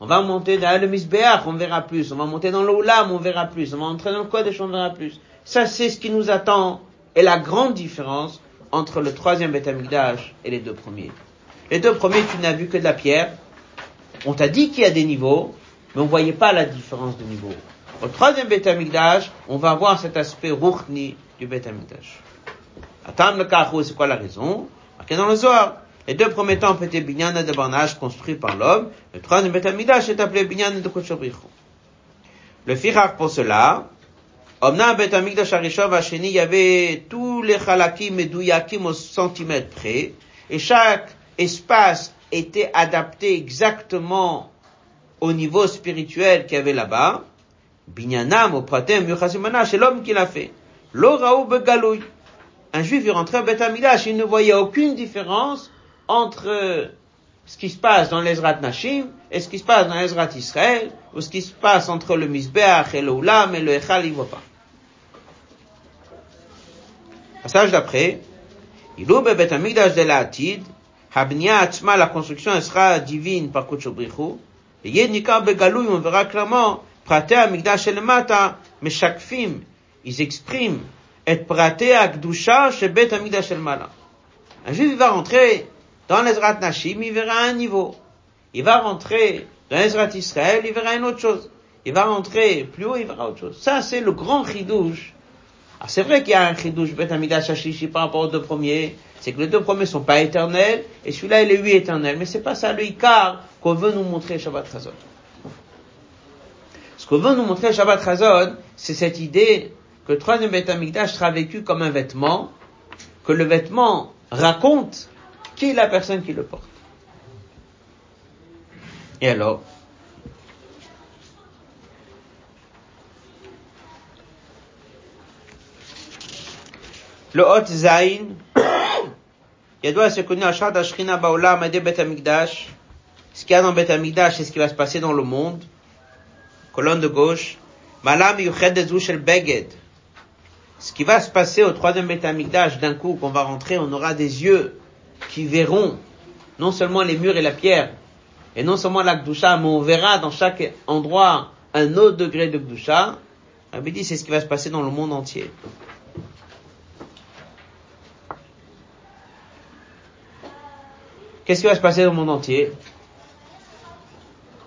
On va monter dans le Misbeach, on verra plus. On va monter dans l'Oulam, on verra plus. On va entrer dans le Kodesh, on verra plus. Ça, c'est ce qui nous attend. Et la grande différence entre le troisième Beth et les deux premiers. Les deux premiers, tu n'as vu que de la pierre. On t'a dit qu'il y a des niveaux, mais on voyait pas la différence de niveau. Au troisième Beth on va voir cet aspect ruchni du Beth Amikdash. Atam le c'est quoi la raison? Marqué dans le Zohar. Les deux premiers ont été binyan de barnage construits par l'homme. Le troisième Beth Amikdash est appelé binyan de Kochobrichu. Le Fichar pour cela, Omna Bet Amikdash Arishov Hasheni, il y avait tous les halakim et douyakim au centimètre près, et chaque espace était adapté exactement au niveau spirituel qu'il y avait là-bas. Binyanam au pratem yuchasimana, c'est l'homme qui l'a fait. L'oraou begaloui. Un juif, il rentrait au Bet Amikdash, il ne voyait aucune différence entre ce qui se passe dans l'Ezrat Nashim et ce qui se passe dans l'Ezrat Israël, ou ce qui se passe entre le Mizbeach et le Ulam et le Echal, il voit pas. Passage d'après, Ilou bebet amigdash de la Atid, Habnia atzma, la construction sera divine par Kutchobrichu, et Yed Nikar Begalouy, on verra clairement, Praté amigdash el mata, Meshakfim, ils expriment, et Praté akdusha, Shebet amigdash el mala. Un juif va rentrer dans l'Ezrat Nashim, il verra un niveau. Il va rentrer dans l'Ezrat Israël, il verra une autre chose. Il va rentrer plus haut, il verra autre chose. Ça, c'est le grand chidouche. Alors, c'est vrai qu'il y a un chidouche Bet Amidash Hashishi par rapport aux deux premiers. C'est que les deux premiers sont pas éternels, et celui-là, il est lui éternel. Mais c'est pas ça le Icar qu'on veut nous montrer Shabbat Chazon. Ce qu'on veut nous montrer Shabbat Chazon, c'est cette idée que le troisième Bet Amidash sera vécu comme un vêtement, que le vêtement raconte qui est la personne qui le porte? Et alors? Le Hot Zain, Yadoua se connaît à Shad Ashrina Baolam Amigdash. Ce qu'il y a dans Betamigdash, c'est ce qui va se passer dans le monde. Colonne de gauche. Malam Beged. Ce qui va se passer au troisième Bet Amigdash, d'un coup, qu'on va rentrer, on aura des yeux qui verront non seulement les murs et la pierre, et non seulement la Gdusha, mais on verra dans chaque endroit un autre degré de Gdusha. Rabbi dit, c'est ce qui va se passer dans le monde entier. Qu'est-ce qui va se passer dans le monde entier?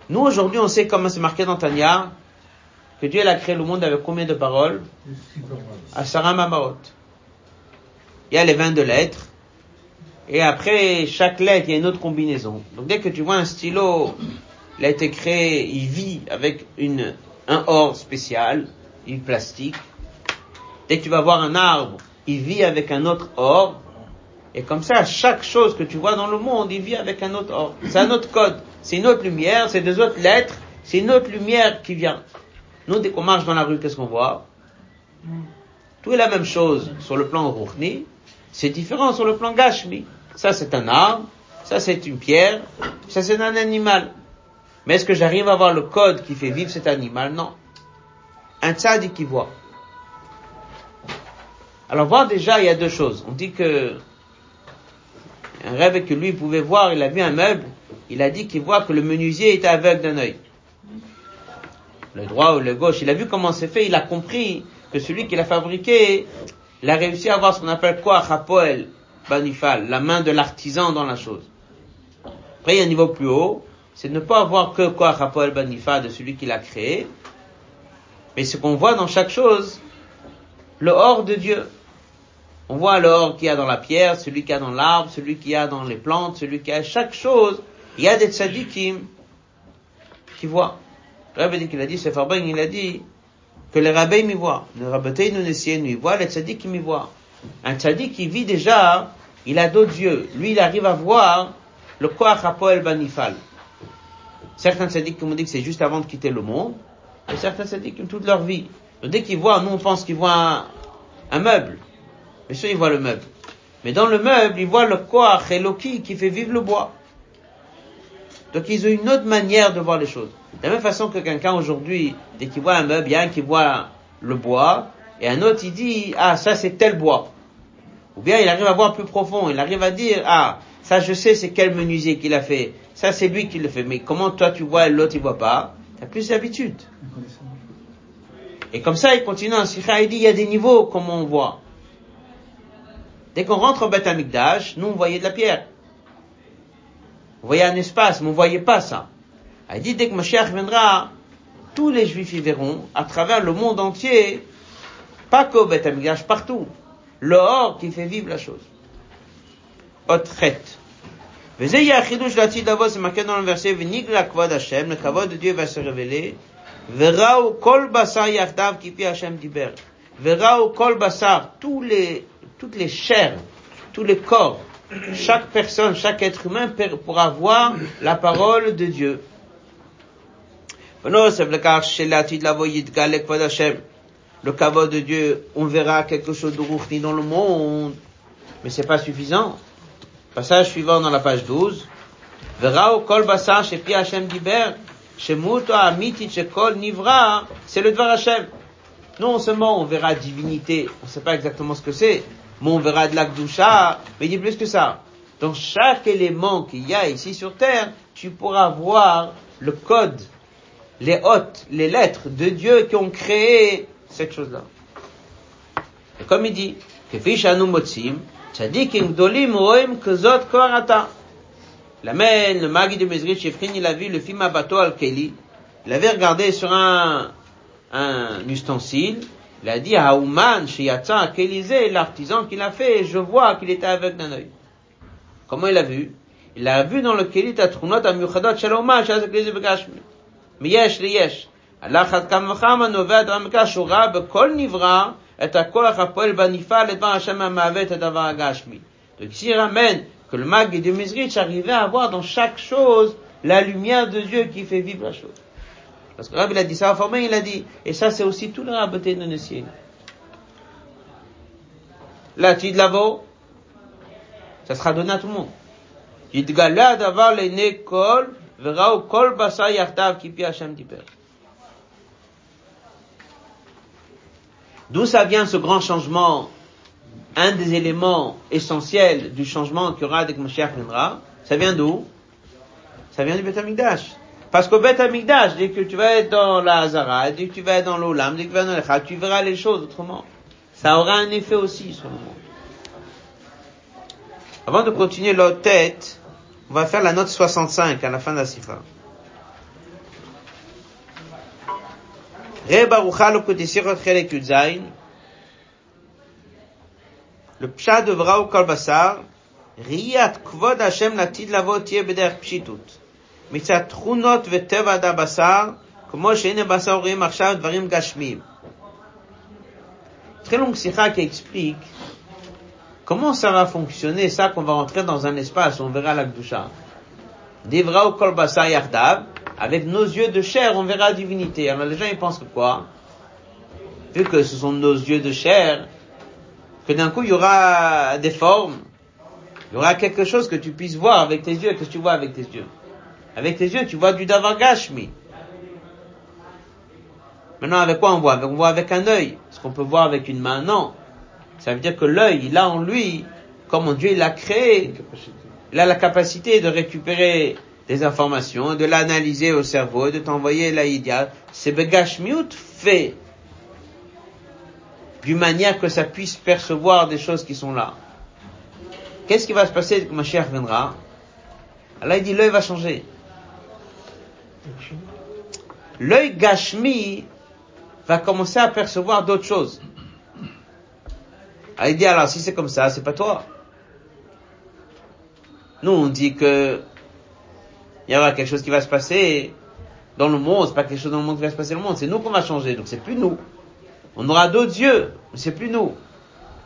Nous, aujourd'hui, on sait comment c'est marqué dans Tanya, que Dieu a créé le monde avec combien de paroles? Asara Mamarot. Il y a les 22 lettres, et après chaque lettre, il y a une autre combinaison. Donc dès que tu vois un stylo, il a été créé, il vit avec une, un or spécial, une plastique. Dès que tu vas voir un arbre, il vit avec un autre or. Et comme ça, chaque chose que tu vois dans le monde, il vit avec un autre or. C'est un autre code. C'est une autre lumière, c'est des autres lettres, c'est une autre lumière qui vient. Nous, dès qu'on marche dans la rue, qu'est-ce qu'on voit? Tout est la même chose sur le plan Rouhni, c'est différent sur le plan Gashmi. Ça, c'est un arbre, ça, c'est une pierre, ça, c'est un animal. Mais est-ce que j'arrive à voir le code qui fait vivre cet animal? Non. Un tzaddik qui voit. Alors voir déjà, il y a deux choses. On dit que un rêve que lui pouvait voir, il a vu un meuble, il a dit qu'il voit que le menuisier était aveugle d'un œil. Le droit ou le gauche, il a vu comment c'est fait, il a compris que celui qui l'a fabriqué, il a réussi à voir ce qu'on appelle quoi, Chapoel, Banifal, la main de l'artisan dans la chose. Après, il y a un niveau plus haut, c'est ne pas avoir que quoi, Chapoel Banifal de celui qui l'a créé, mais ce qu'on voit dans chaque chose, le hors de Dieu. On voit le hors qu'il y a dans la pierre, celui qu'il y a dans l'arbre, celui qu'il y a dans les plantes, celui qu'il y a chaque chose. Il y a des tzadikim qui voient. Le rabbi dit qu'il a dit, c'est il a dit que les rabbins m'y voient. Le rabbi nous nous y voient, les tzadikim m'y voient. Un tzadik qui vit déjà, il a d'autres yeux. Lui, il arrive à voir le Koach Hapoel Banifal. Certains tzadikim m'ont dit que c'est juste avant de quitter le monde, et certains tzadikim toute leur vie. Donc, dès qu'ils voient, nous on pense qu'ils voient un, meuble. Bien sûr, ils voient le meuble. Mais dans le meuble, ils voient le Koach Eloki qui fait vivre le bois. Donc ils ont une autre manière de voir les choses. De la même façon que quelqu'un aujourd'hui, dès qu'il voit un meuble, il y a un qui voit le bois, et un autre il dit, ah ça c'est tel bois. Ou bien il arrive à voir plus profond, il arrive à dire, ah ça je sais c'est quel menuisier qui l'a fait, ça c'est lui qui le fait, mais comment toi tu vois et l'autre il voit pas, t'as plus d'habitude. Et comme ça il continue en Sikha, il dit, il y a des niveaux comme on voit. Dès qu'on rentre au Beth nous on voyait de la pierre. On voyait un espace, mais on voyait pas ça. Elle dit, dès que Mashiach viendra, tous les Juifs y verront, à travers le monde entier, pas qu'au Beth partout, l'or qui fait vivre la chose. Otret. C'est marqué dans le verset, la kvod Hashem, le kvod de Dieu va se révéler. Verao kol basar yachdav kipi Hashem diber. Verao kol basar, tous les, toutes les chairs, tous les corps, chaque personne, chaque être humain pourra voir la parole de Dieu. Le kavod de Dieu, on verra quelque chose de rouchni dans le monde, mais c'est pas suffisant. Passage suivant dans la page 12. Verra kol chez Hashem diber, chez amitit kol nivra, c'est le dvar Hashem. Non seulement on verra divinité, on sait pas exactement ce que c'est, mais on verra de l'akdusha, mais il dit plus que ça. Dans chaque élément qu'il y a ici sur terre, tu pourras voir le code les hôtes, les lettres de Dieu qui ont créé cette chose-là. Et comme il dit, L'amen, le magi de Mezrit Shefrin, il a vu le film Abato al-Keli. Il avait regardé sur un, un ustensile. Il a dit à Ouman, Shiyatza, Kélisé, l'artisan qui l'a fait, je vois qu'il était aveugle d'un œil. Comment il a vu? Il a vu dans le Keli, Tatrunot, Amuchadot, Shalomah, Shazak, Begashmi. מיש ליש. על אחת כמה וכמה נובע דבר מכך שהוא ראה בכל נברא את הכוח הפועל בנפעל לדבר השם המהווה את הדבר הגשמי. Donc ici, il ramène que le mag de Mizrich arrivait à voir dans chaque chose la lumière de Dieu qui fait vivre la chose. Parce que le Rabbi il a dit ça, enfin, il a dit, et ça c'est aussi tout le raboté de Nessier. Là, tu de lavo, ça sera donné à tout le monde. Yidgala d'avoir les nécoles D'où ça vient ce grand changement Un des éléments essentiels du changement qu'il y aura avec Mashiach viendra, ça vient d'où? Ça vient du Beth Amikdash. Parce qu'au Beth Amikdash, dès que tu vas être dans la Hazara, dès que tu vas être dans l'Olam, dès que tu vas dans le tu verras les choses autrement. Ça aura un effet aussi sur le monde. Avant de continuer l'autre tête, on va faire la note 65 à la fin de la Sifra. Le pshat de Vrao Kalbasar, Riyat Kvod Hashem Latid Lavo Tiye Beder Pshitut. מצד תכונות וטבע הבשר, כמו שהנה בשר רואים עכשיו דברים גשמיים. Très longue sikha qui explique Comment ça va fonctionner, ça, qu'on va rentrer dans un espace, on verra la Gdusha Divra ou avec nos yeux de chair, on verra la divinité. Alors les gens, ils pensent que quoi? Vu que ce sont nos yeux de chair, que d'un coup, il y aura des formes, il y aura quelque chose que tu puisses voir avec tes yeux. Que tu vois avec tes yeux? Avec tes yeux, tu vois du Davagashmi. Maintenant, avec quoi on voit? On voit avec un œil. Est-ce qu'on peut voir avec une main? Non. Ça veut dire que l'œil, il a en lui, comme Dieu il l'a créé, il a la capacité de récupérer des informations, de l'analyser au cerveau, de t'envoyer l'idéal. C'est Begashmiut fait d'une manière que ça puisse percevoir des choses qui sont là. Qu'est-ce qui va se passer quand chère viendra Allah dit l'œil va changer. L'œil Gashmi va commencer à percevoir d'autres choses. Elle dit alors si c'est comme ça, c'est pas toi. Nous on dit que il y aura quelque chose qui va se passer dans le monde, c'est pas quelque chose dans le monde qui va se passer dans le monde, c'est nous qu'on va changer, donc c'est plus nous. On aura d'autres yeux, mais c'est plus nous.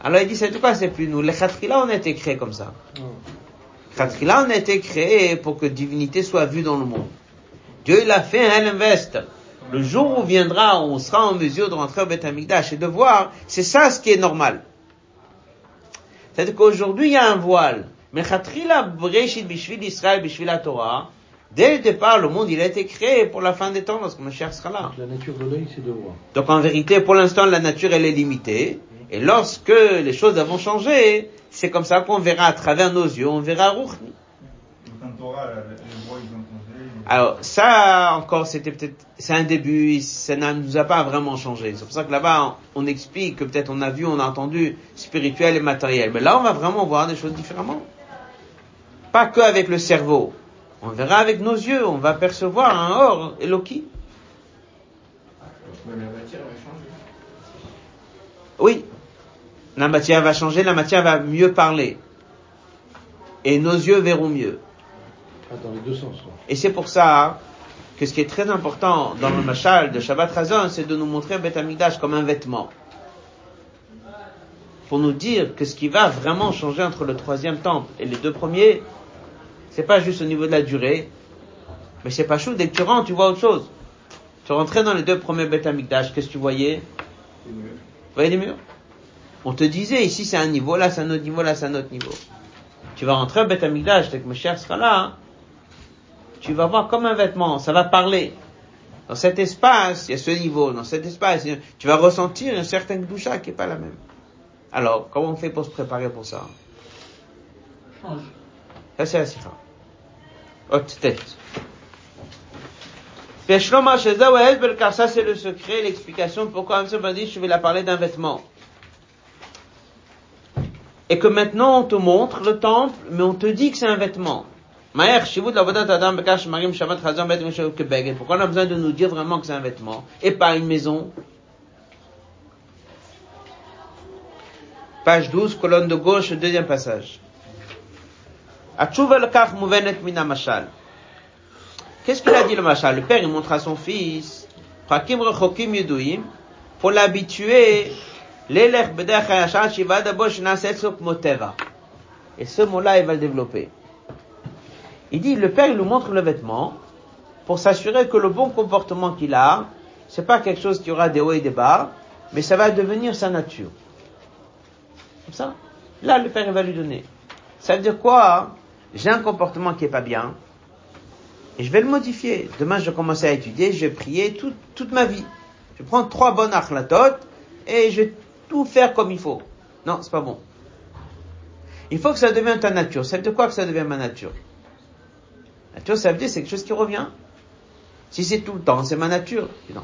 Alors il dit c'est tout quoi c'est plus nous? Les khatrila on a été créés comme ça. Khatrila on a été créés pour que divinité soit vue dans le monde. Dieu il a fait un invest. Le jour où viendra, on sera en mesure de rentrer au Beth et de voir, c'est ça ce qui est normal. C'est-à-dire qu'aujourd'hui, il y a un voile. Mais Torah, dès le départ, le monde, il a été créé pour la fin des temps, lorsque cher sera là. La nature de l'œil, c'est de voir. Donc en vérité, pour l'instant, la nature, elle est limitée. Et lorsque les choses vont changer, c'est comme ça qu'on verra à travers nos yeux, on verra Ruchni. Alors ça encore c'était peut-être c'est un début, ça ne nous a pas vraiment changé. C'est pour ça que là-bas on, explique que peut-être on a vu, on a entendu spirituel et matériel. Mais là on va vraiment voir des choses différemment. Pas que avec le cerveau. On verra avec nos yeux, on va percevoir un or va changer. Oui, la matière va changer, la matière va mieux parler. Et nos yeux verront mieux. Dans les deux sens. quoi. Et c'est pour ça que ce qui est très important dans le machal de Shabbat Razon, c'est de nous montrer Beth Amikdash comme un vêtement. Pour nous dire que ce qui va vraiment changer entre le troisième temple et les deux premiers, c'est pas juste au niveau de la durée, mais c'est pas chou. Dès que tu rentres, tu vois autre chose. Tu rentrais dans les deux premiers Beth Amikdash, qu'est-ce que tu voyais? Tu voyais des murs? On te disait, ici c'est un niveau, là c'est un autre niveau, là c'est un autre niveau. Tu vas rentrer au Beth Amikdash, dès que Moshe sera là, hein, tu vas voir comme un vêtement, ça va parler. Dans cet espace, il y a ce niveau, dans cet espace, tu vas ressentir une certaine doucha qui est pas la même. Alors, comment on fait pour se préparer pour ça? Change. Ça c'est la sikha. Haute tête. Car ça c'est le secret, l'explication pourquoi Amsa m'a dit je vais la parler d'un vêtement. Et que maintenant on te montre le temple, mais on te dit que c'est un vêtement. Maher, Shivut l'avodat adam bekash marim shabbat chazam bet mishav kebeged. Pourquoi on a besoin de nous dire vraiment que c'est un vêtement et pas une maison? Page 12, colonne de gauche, deuxième passage. Atshuva lekach muvenet mina mashal. Qu'est-ce qu'il a dit le machal? Le père, il montre à son fils, pour l'habituer. Et ce mot-là, il va le développer. Il dit, le père, il nous montre le vêtement, pour s'assurer que le bon comportement qu'il a, c'est pas quelque chose qui aura des hauts et des bas, mais ça va devenir sa nature. Comme ça. Là, le père, va lui donner. Ça veut dire quoi J'ai un comportement qui est pas bien, et je vais le modifier. Demain, je vais commencer à étudier, je vais prier toute, toute ma vie. Je prendre trois bonnes achlatot, et je vais tout faire comme il faut. Non, c'est pas bon. Il faut que ça devienne ta nature. Veut dire quoi que ça devienne ma nature? Nature, ça veut dire c'est quelque chose qui revient. Si c'est tout le temps, c'est ma nature. Non.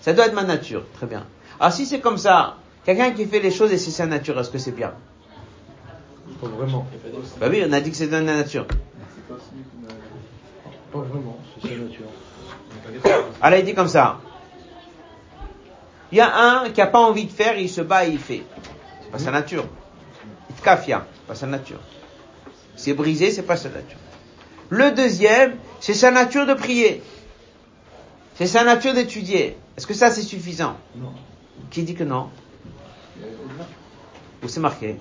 Ça doit être ma nature. Très bien. Alors si c'est comme ça, quelqu'un qui fait les choses et c'est sa nature, est-ce que c'est bien? Pas vraiment. Bah oui, on a dit que c'est dans la nature. Pas vraiment, c'est sa nature. Alors il dit comme ça. Il y a un qui a pas envie de faire, il se bat et il fait. C'est pas sa nature. Il te kafia, c'est pas sa nature. C'est brisé, c'est pas sa nature. Le deuxième, c'est sa nature de prier. C'est sa nature d'étudier. Est-ce que ça c'est suffisant Non. Qui dit que non. Où c'est marqué.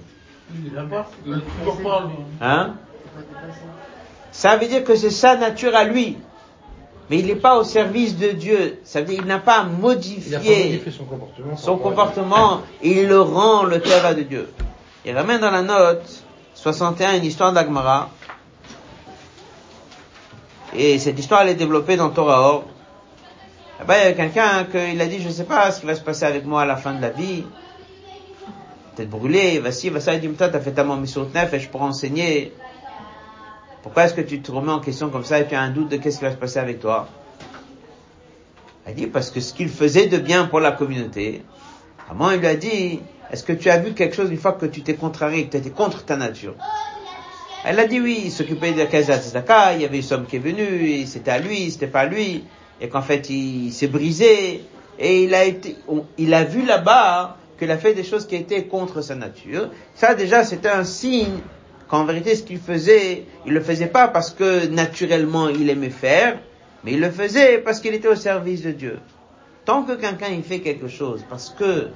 Hein Ça veut dire que c'est sa nature à lui. Mais il n'est pas au service de Dieu. Ça veut dire qu'il n'a pas Il a pas modifié son comportement. son comportement et il le rend le teva de Dieu. Il ramène dans la note 61 une histoire d'Agmara. Et cette histoire elle est développée dans Torah Or. Là-bas, il y a quelqu'un qui a dit, je ne sais pas ce qui va se passer avec moi à la fin de la vie. Peut-être brûlé, vas-y, vas il dit, t'as fait ta mission neuf et je pourrais enseigner. Pourquoi est-ce que tu te remets en question comme ça et tu as un doute de qu'est-ce qui va se passer avec toi? Il dit, parce que ce qu'il faisait de bien pour la communauté, à moi, il lui a dit, est-ce que tu as vu quelque chose une fois que tu t'es contrarié, que tu étais contre ta nature? Elle a dit oui, il s'occupait de la Kaza Tzedaka, il y avait une somme qui est venue, c'était à lui, c'était pas à lui, et qu'en fait il s'est brisé, et il a été, il a vu là-bas qu'il a fait des choses qui étaient contre sa nature. Ça déjà c'était un signe qu'en vérité ce qu'il faisait, il le faisait pas parce que naturellement il aimait faire, mais il le faisait parce qu'il était au service de Dieu. Tant que quelqu'un il fait quelque chose parce que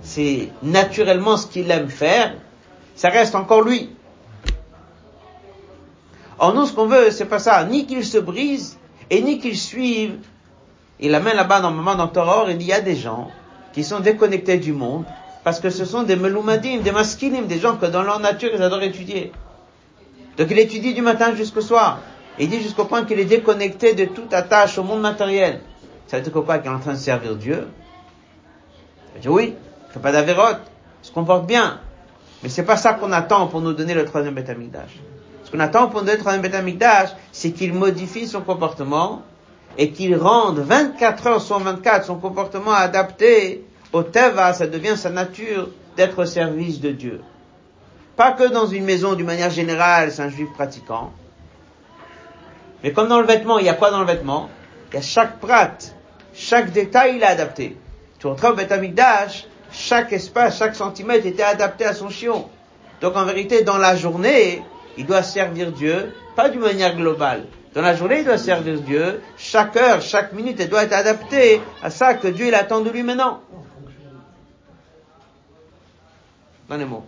c'est naturellement ce qu'il aime faire, ça reste encore lui. Or nous, ce qu'on veut, c'est pas ça. Ni qu'il se brise, et ni qu'il suive. Il amène là-bas, normalement, dans Torah, il il y a des gens qui sont déconnectés du monde, parce que ce sont des meloumadim, des maskinim, des gens que dans leur nature, ils adorent étudier. Donc il étudie du matin jusqu'au soir. Il dit jusqu'au point qu'il est déconnecté de toute attache au monde matériel. Ça veut dire quoi Qu'il est en train de servir Dieu? Il dit oui, il fait pas d'avérote, se comporte bien. Mais c'est pas ça qu'on attend pour nous donner le troisième Beth Amikdash. Ce qu'on attend pour nous donner le troisième Beth Amikdash, c'est qu'il modifie son comportement et qu'il rende 24 heures sur 24 son comportement adapté au Teva, ça devient sa nature d'être au service de Dieu. Pas que dans une maison, d'une manière générale, c'est un juif pratiquant. Mais comme dans le vêtement, il y a quoi dans le vêtement? Il y a chaque prat chaque détail il est adapté. Tu retrouves Beth Amikdash, chaque espace, chaque centimètre était adapté à son chiot. Donc en vérité, dans la journée, il doit servir Dieu, pas d'une manière globale. Dans la journée, il doit servir Dieu. Chaque heure, chaque minute, elle doit être adaptée à ça que Dieu attend de lui maintenant. Les mots.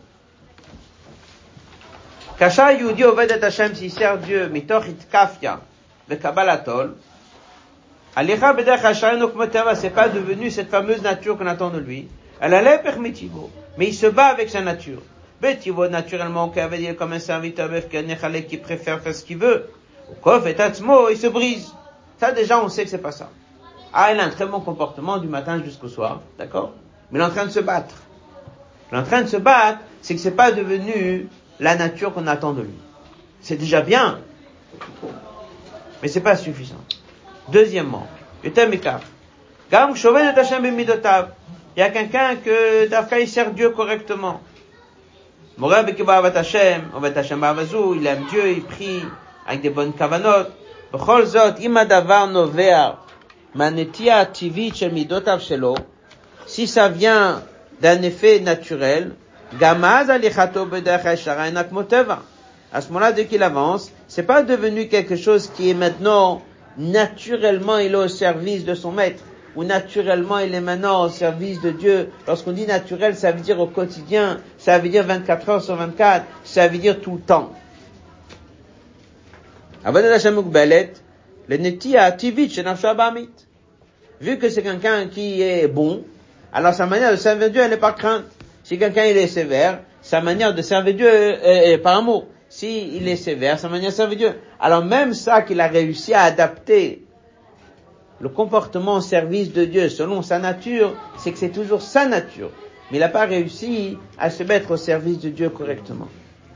Kasha Yudi Oved et Hashem, s'il sert Dieu, mitoch itkafia, le kabbalatol, Alecha Bederach Hashem Okmoteva, c'est pas devenu cette fameuse nature qu'on attend de lui. Elle allait permitivo. Mais il se bat avec sa nature. Betivo, naturellement, qui avait dit comme un serviteur bœuf qui préfère faire ce qu'il veut. Kof et Tatsmo, il se brise. Ça, déjà, on sait que c'est pas ça. Ah, il a un très bon comportement du matin jusqu'au soir. D'accord? Mais il est en train de se battre. Il est en train de se battre, c'est que c'est pas devenu la nature qu'on attend de lui. C'est déjà bien. Mais c'est pas suffisant. Deuxièmement. Il y a quelqu'un que Dafka il sert Dieu correctement. Moreb Avat Hashem, Avat Hashem Ba'avazou, il aime Dieu, il prie avec des bonnes kavanot. Si ça vient d'un effet naturel. À ce moment-là, dès qu'il avance, c'est pas devenu quelque chose qui est maintenant naturellement il est au service de son maître, ou naturellement il est maintenant au service de Dieu. Lorsqu'on dit naturel, ça veut dire au quotidien, ça veut dire 24 heures sur 24, ça veut dire tout le temps. Vu que c'est quelqu'un qui est bon, alors sa manière de servir Dieu, elle n'est pas crainte. Si quelqu'un il est sévère, sa manière de servir Dieu est, par amour. Si est sévère, sa manière de servir Dieu. Alors même ça qu'il a réussi à adapter le comportement au service de Dieu selon sa nature, c'est que c'est toujours sa nature. Mais il n'a pas réussi à se mettre au service de Dieu correctement.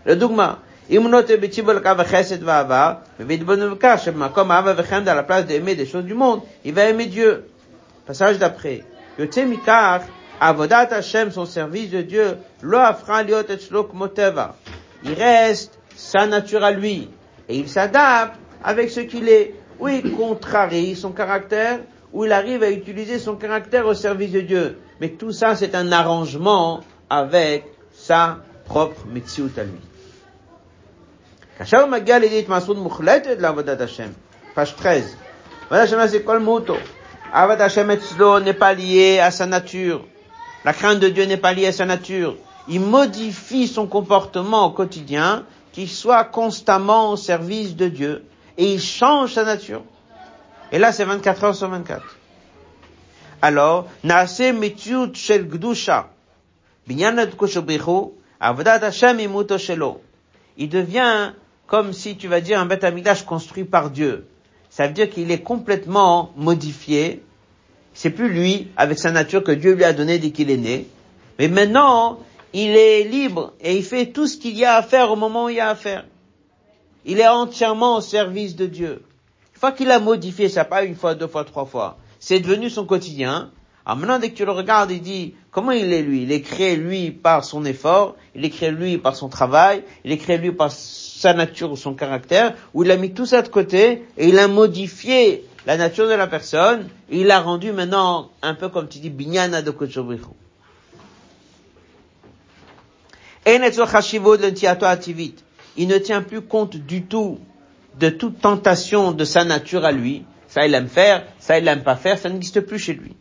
Le dogma. Comme à la place d'aimer des choses du monde, il va aimer Dieu. Passage d'après. Avodat Hashem, son service de Dieu, lo moteva. Il reste sa nature à lui. Et il s'adapte avec ce qu'il est. Ou il contrarie son caractère, ou il arrive à utiliser son caractère au service de Dieu. Mais tout ça, c'est un arrangement avec sa propre mitzvot à lui. Page 13. Avodat Hashem, c'est quoi le moto? Avodat Hashem Etzlo n'est pas lié à sa nature. La crainte de Dieu n'est pas liée à sa nature. Il modifie son comportement au quotidien, qu'il soit constamment au service de Dieu, et il change sa nature. Et là, c'est 24 heures sur 24. Alors, Mitzut Shel Gdusha, Binyanat Koshobrichu, Avodat Hashem Imuto Shelo. Il devient comme si tu vas dire un amigdash construit par Dieu. Ça veut dire qu'il est complètement modifié. C'est plus lui, avec sa nature que Dieu lui a donné dès qu'il est né. Mais maintenant, il est libre et il fait tout ce qu'il y a à faire au moment où il y a à faire. Il est entièrement au service de Dieu. Une fois qu'il a modifié ça, pas une fois, deux fois, trois fois, c'est devenu son quotidien. Alors maintenant, dès que tu le regardes, il dit, comment il est lui? Il est créé lui par son effort, il est créé lui par son travail, il est créé lui par sa nature ou son caractère, où il a mis tout ça de côté et il a modifié la nature de la personne et il l'a rendu maintenant un peu comme tu dis, binyana de Kochobrichu. Il ne tient plus compte du tout de toute tentation de sa nature à lui. Ça, il aime faire, ça, il aime pas faire, ça n'existe plus chez lui.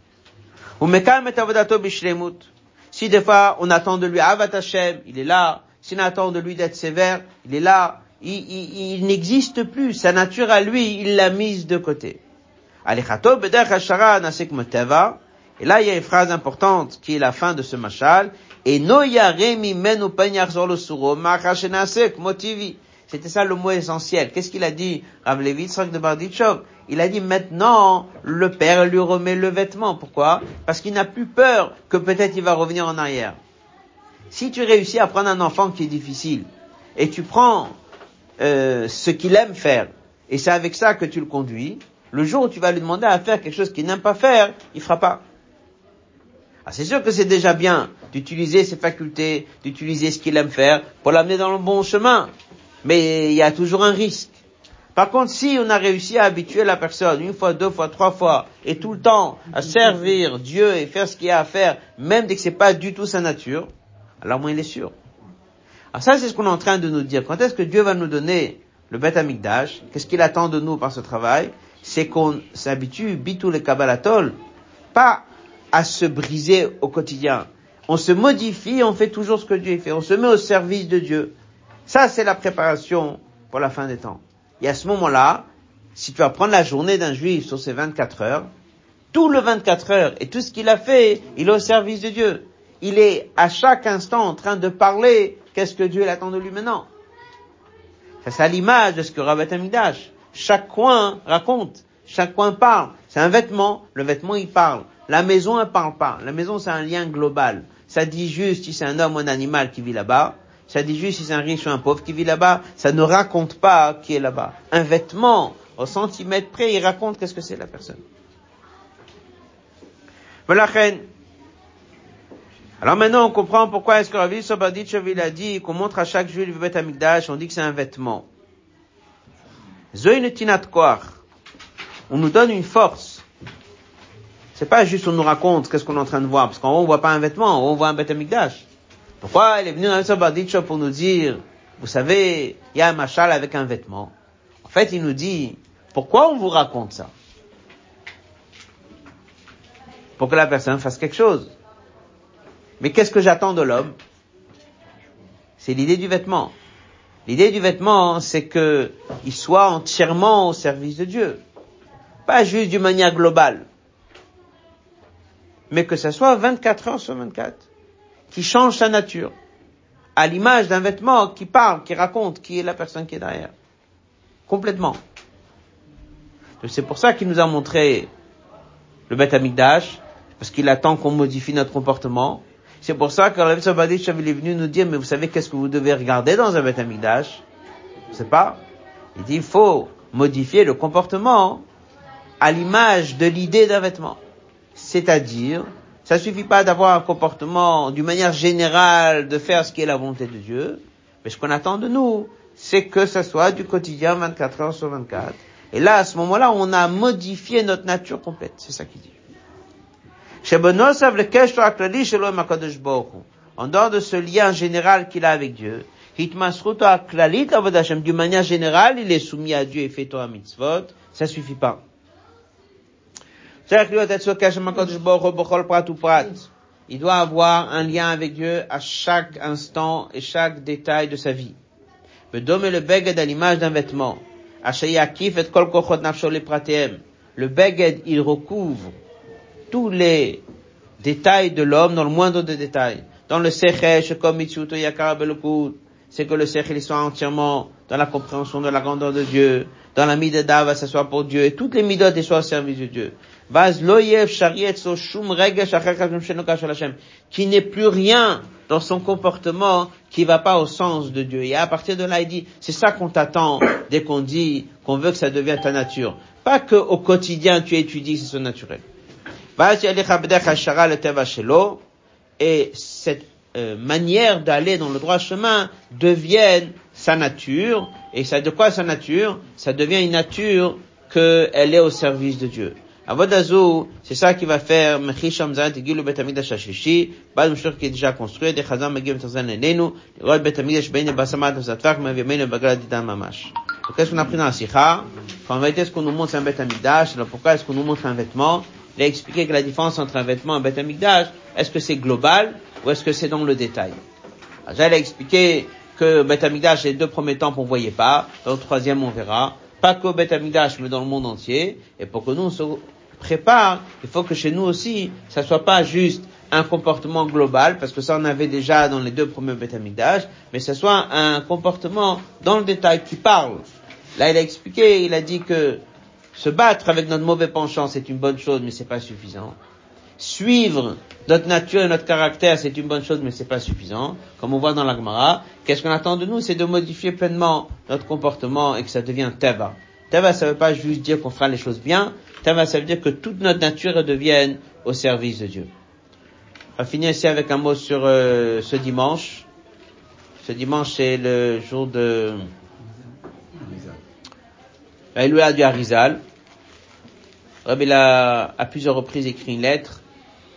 Si des fois, on attend de lui Avat Hashem, il est là. Si on attend de lui d'être sévère, il est là. Il, il, il n'existe plus. Sa nature à lui, il l'a mise de côté. Et là, il y a une phrase importante qui est la fin de ce machal. Et C'était ça le mot essentiel. Qu'est-ce qu'il a dit, Rav Levitzrak de Barditchov? Il a dit maintenant, le père lui remet le vêtement. Pourquoi? Parce qu'il n'a plus peur que peut-être il va revenir en arrière. Si tu réussis à prendre un enfant qui est difficile, et tu prends euh, ce qu'il aime faire, et c'est avec ça que tu le conduis, le jour où tu vas lui demander à faire quelque chose qu'il n'aime pas faire, il fera pas. Ah, c'est sûr que c'est déjà bien d'utiliser ses facultés, d'utiliser ce qu'il aime faire pour l'amener dans le bon chemin. Mais il y a toujours un risque. Par contre, si on a réussi à habituer la personne une fois, deux fois, trois fois, et tout le temps à servir Dieu et faire ce qu'il y a à faire, même dès que c'est pas du tout sa nature, alors moins il est sûr. Alors ça, c'est ce qu'on est en train de nous dire. Quand est-ce que Dieu va nous donner le Beth Amikdash? Qu'est-ce qu'il attend de nous par ce travail? C'est qu'on s'habitue, bitou le kabbalatol, pas à se briser au quotidien. On se modifie, on fait toujours ce que Dieu fait. On se met au service de Dieu. Ça, c'est la préparation pour la fin des temps. Et à ce moment-là, si tu vas prendre la journée d'un juif sur ses 24 heures, tout le 24 heures et tout ce qu'il a fait, il est au service de Dieu. Il est à chaque instant en train de parler qu'est-ce que Dieu attend de lui maintenant. Ça, c'est à l'image de ce que Rabbat Amidash. Chaque coin raconte, chaque coin parle. C'est un vêtement, le vêtement il parle. La maison elle parle pas. La maison c'est un lien global. Ça dit juste si c'est un homme ou un animal qui vit là-bas. Ça dit juste si c'est un riche ou un pauvre qui vit là-bas. Ça ne raconte pas qui est là-bas. Un vêtement, au centimètre près, il raconte qu'est-ce que c'est la personne. Voilà, alors maintenant, on comprend pourquoi est-ce que Ravi Sobaditchev a dit qu'on montre à chaque juif le Beth Amikdash, on dit que c'est un vêtement. On nous donne une force. C'est pas juste on nous raconte qu'est-ce qu'on est en train de voir, parce qu'en haut on voit pas un vêtement, on voit un Beth Amikdash. Pourquoi il est venu dans le pour nous dire, vous savez, il y a un machal avec un vêtement. En fait, il nous dit, pourquoi on vous raconte ça? Pour que la personne fasse quelque chose. Mais qu'est-ce que j'attends de l'homme? C'est l'idée du vêtement. L'idée du vêtement, c'est que il soit entièrement au service de Dieu. Pas juste d'une manière globale. Mais que ce soit 24 heures sur 24. Qui change sa nature. À l'image d'un vêtement qui parle, qui raconte qui est la personne qui est derrière. Complètement. C'est pour ça qu'il nous a montré le Beth Amikdash, parce qu'il attend qu'on modifie notre comportement, c'est pour ça que Rabbi Sabadich est venu nous dire, mais vous savez qu'est-ce que vous devez regarder dans un Beth Amikdash? Je pas. Il dit, il faut modifier le comportement à l'image de l'idée d'un vêtement. C'est-à-dire, ça suffit pas d'avoir un comportement d'une manière générale de faire ce qui est la volonté de Dieu, mais ce qu'on attend de nous, c'est que ça soit du quotidien 24 heures sur 24. Et là, à ce moment-là, on a modifié notre nature complète. C'est ça qu'il dit. En dehors de ce lien général qu'il a avec Dieu, d'une manière générale, il est soumis à Dieu et fait Torah mitzvot, ça suffit pas. Il doit avoir un lien avec Dieu à chaque instant et chaque détail de sa vie. Le beged à l'image d'un vêtement. Le beged, il recouvre tous les détails de l'homme dans le moindre des détails. Dans le sechesh, comme Mitsuto Yakara c'est que le sechel soit entièrement dans la compréhension de la grandeur de Dieu, dans la midada va s'asseoir pour Dieu, et toutes les midotes soient au service de Dieu. Qui n'est plus rien dans son comportement qui va pas au sens de Dieu. Et à partir de là, il dit, c'est ça qu'on t'attend dès qu'on dit qu'on veut que ça devienne ta nature. Pas que au quotidien tu étudies, c'est son naturel et cette euh, manière d'aller dans le droit chemin devienne sa nature, et ça de quoi sa nature? Ça devient une nature qu'elle est au service de Dieu. Avodazou, c'est ça qui va faire Mechisham Zan Tigil Betamidash Hashishi, Bad Mshur qui est déjà construit, des Chazam Megim Tazan Elenu, Rod Betamidash Beine Basamat Zatvak, Mevimene Bagad Didan Mamash. Donc qu'est-ce qu'on a appris dans la Sikha? Qu'en vérité, ce qu'on nous montre un Betamidash, alors pourquoi est-ce qu'on nous montre un vêtement? Il a expliqué que la différence entre un vêtement et un Beth Amikdash, est-ce que c'est global ou est-ce que c'est dans le détail? J'allais expliquer que Beth Amikdash, les deux premiers temps, on voyait pas, dans le troisième, on verra. Pas qu'au Beth Amikdash, mais dans le monde entier. Et pour que nous, on se il faut que chez nous aussi, ça soit pas juste un comportement global, parce que ça on avait déjà dans les deux premiers Beth Amikdash, mais ça soit un comportement dans le détail qui parle. Là, il a expliqué, il a dit que se battre avec notre mauvais penchant, c'est une bonne chose, mais c'est pas suffisant. Suivre notre nature et notre caractère, c'est une bonne chose, mais c'est pas suffisant. Comme on voit dans la Gemara, qu'est-ce qu'on attend de nous? C'est de modifier pleinement notre comportement et que ça devienne teva. Teva, ça veut pas juste dire qu'on fera les choses bien. Teva, ça veut dire que toute notre nature devienne au service de Dieu. On va finir ici avec un mot sur euh, ce dimanche. Ce dimanche, c'est le jour de La du Harizal. Rabbi a à plusieurs reprises écrit une lettre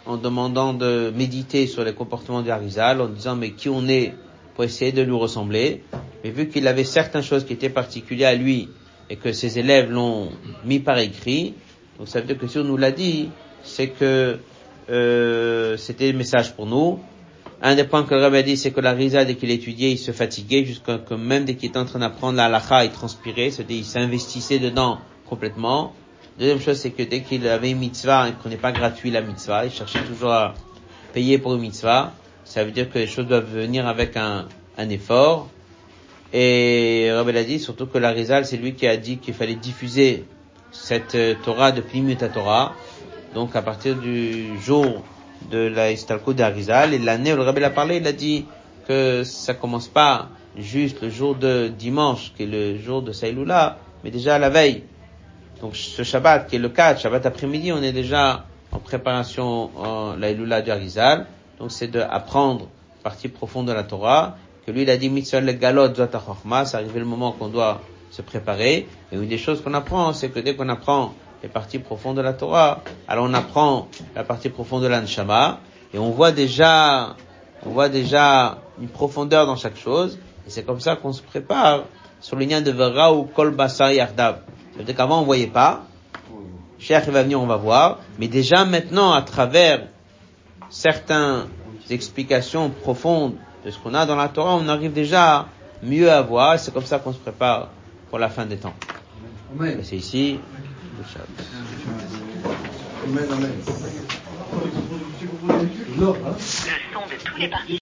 en demandant de méditer sur les comportements du Harizal, en disant mais qui on est pour essayer de lui ressembler. Mais vu qu'il avait certaines choses qui étaient particulières à lui et que ses élèves l'ont mis par écrit, donc ça veut dire que si on nous l'a dit, c'est que euh, c'était le message pour nous. Un des points que le a dit, c'est que la risa, dès qu'il étudiait, il se fatiguait, jusqu'à que même dès qu'il était en train d'apprendre la halakha, il transpirait, c'est-à-dire il s'investissait dedans complètement. Deuxième chose, c'est que dès qu'il avait une mitzvah, il prenait pas gratuit la mitzvah, il cherchait toujours à payer pour une mitzvah. Ça veut dire que les choses doivent venir avec un, un effort. Et Rabbi a dit surtout que la Rizal, c'est lui qui a dit qu'il fallait diffuser cette euh, Torah de Plymouth Torah. Donc à partir du jour de la Istalko d'Arizal, et l'année où le Rabbi a parlé, il a dit que ça commence pas juste le jour de dimanche, qui est le jour de Saïloula, mais déjà la veille. Donc ce Shabbat, qui est le 4, Shabbat après-midi, on est déjà en préparation en la Iloula d'Arizal. Donc c'est d'apprendre partie profonde de la Torah, que lui il a dit mitzvah le galot zot c'est arrivé le moment qu'on doit se préparer. Et une des choses qu'on apprend, c'est que dès qu'on apprend les parties profondes de la Torah, alors on apprend la partie profonde de l'anshama, et on voit déjà, on voit déjà une profondeur dans chaque chose, et c'est comme ça qu'on se prépare sur le lien de Vera ou Kol Basar Yardav. Ça veut dire qu'avant on voyait pas, Cher il va venir, on va voir, mais déjà maintenant, à travers certaines explications profondes de ce qu'on a dans la Torah, on arrive déjà mieux à voir, c'est comme ça qu'on se prépare pour la fin des temps. Et c'est ici, le Shabbat. Le son de tous les participants.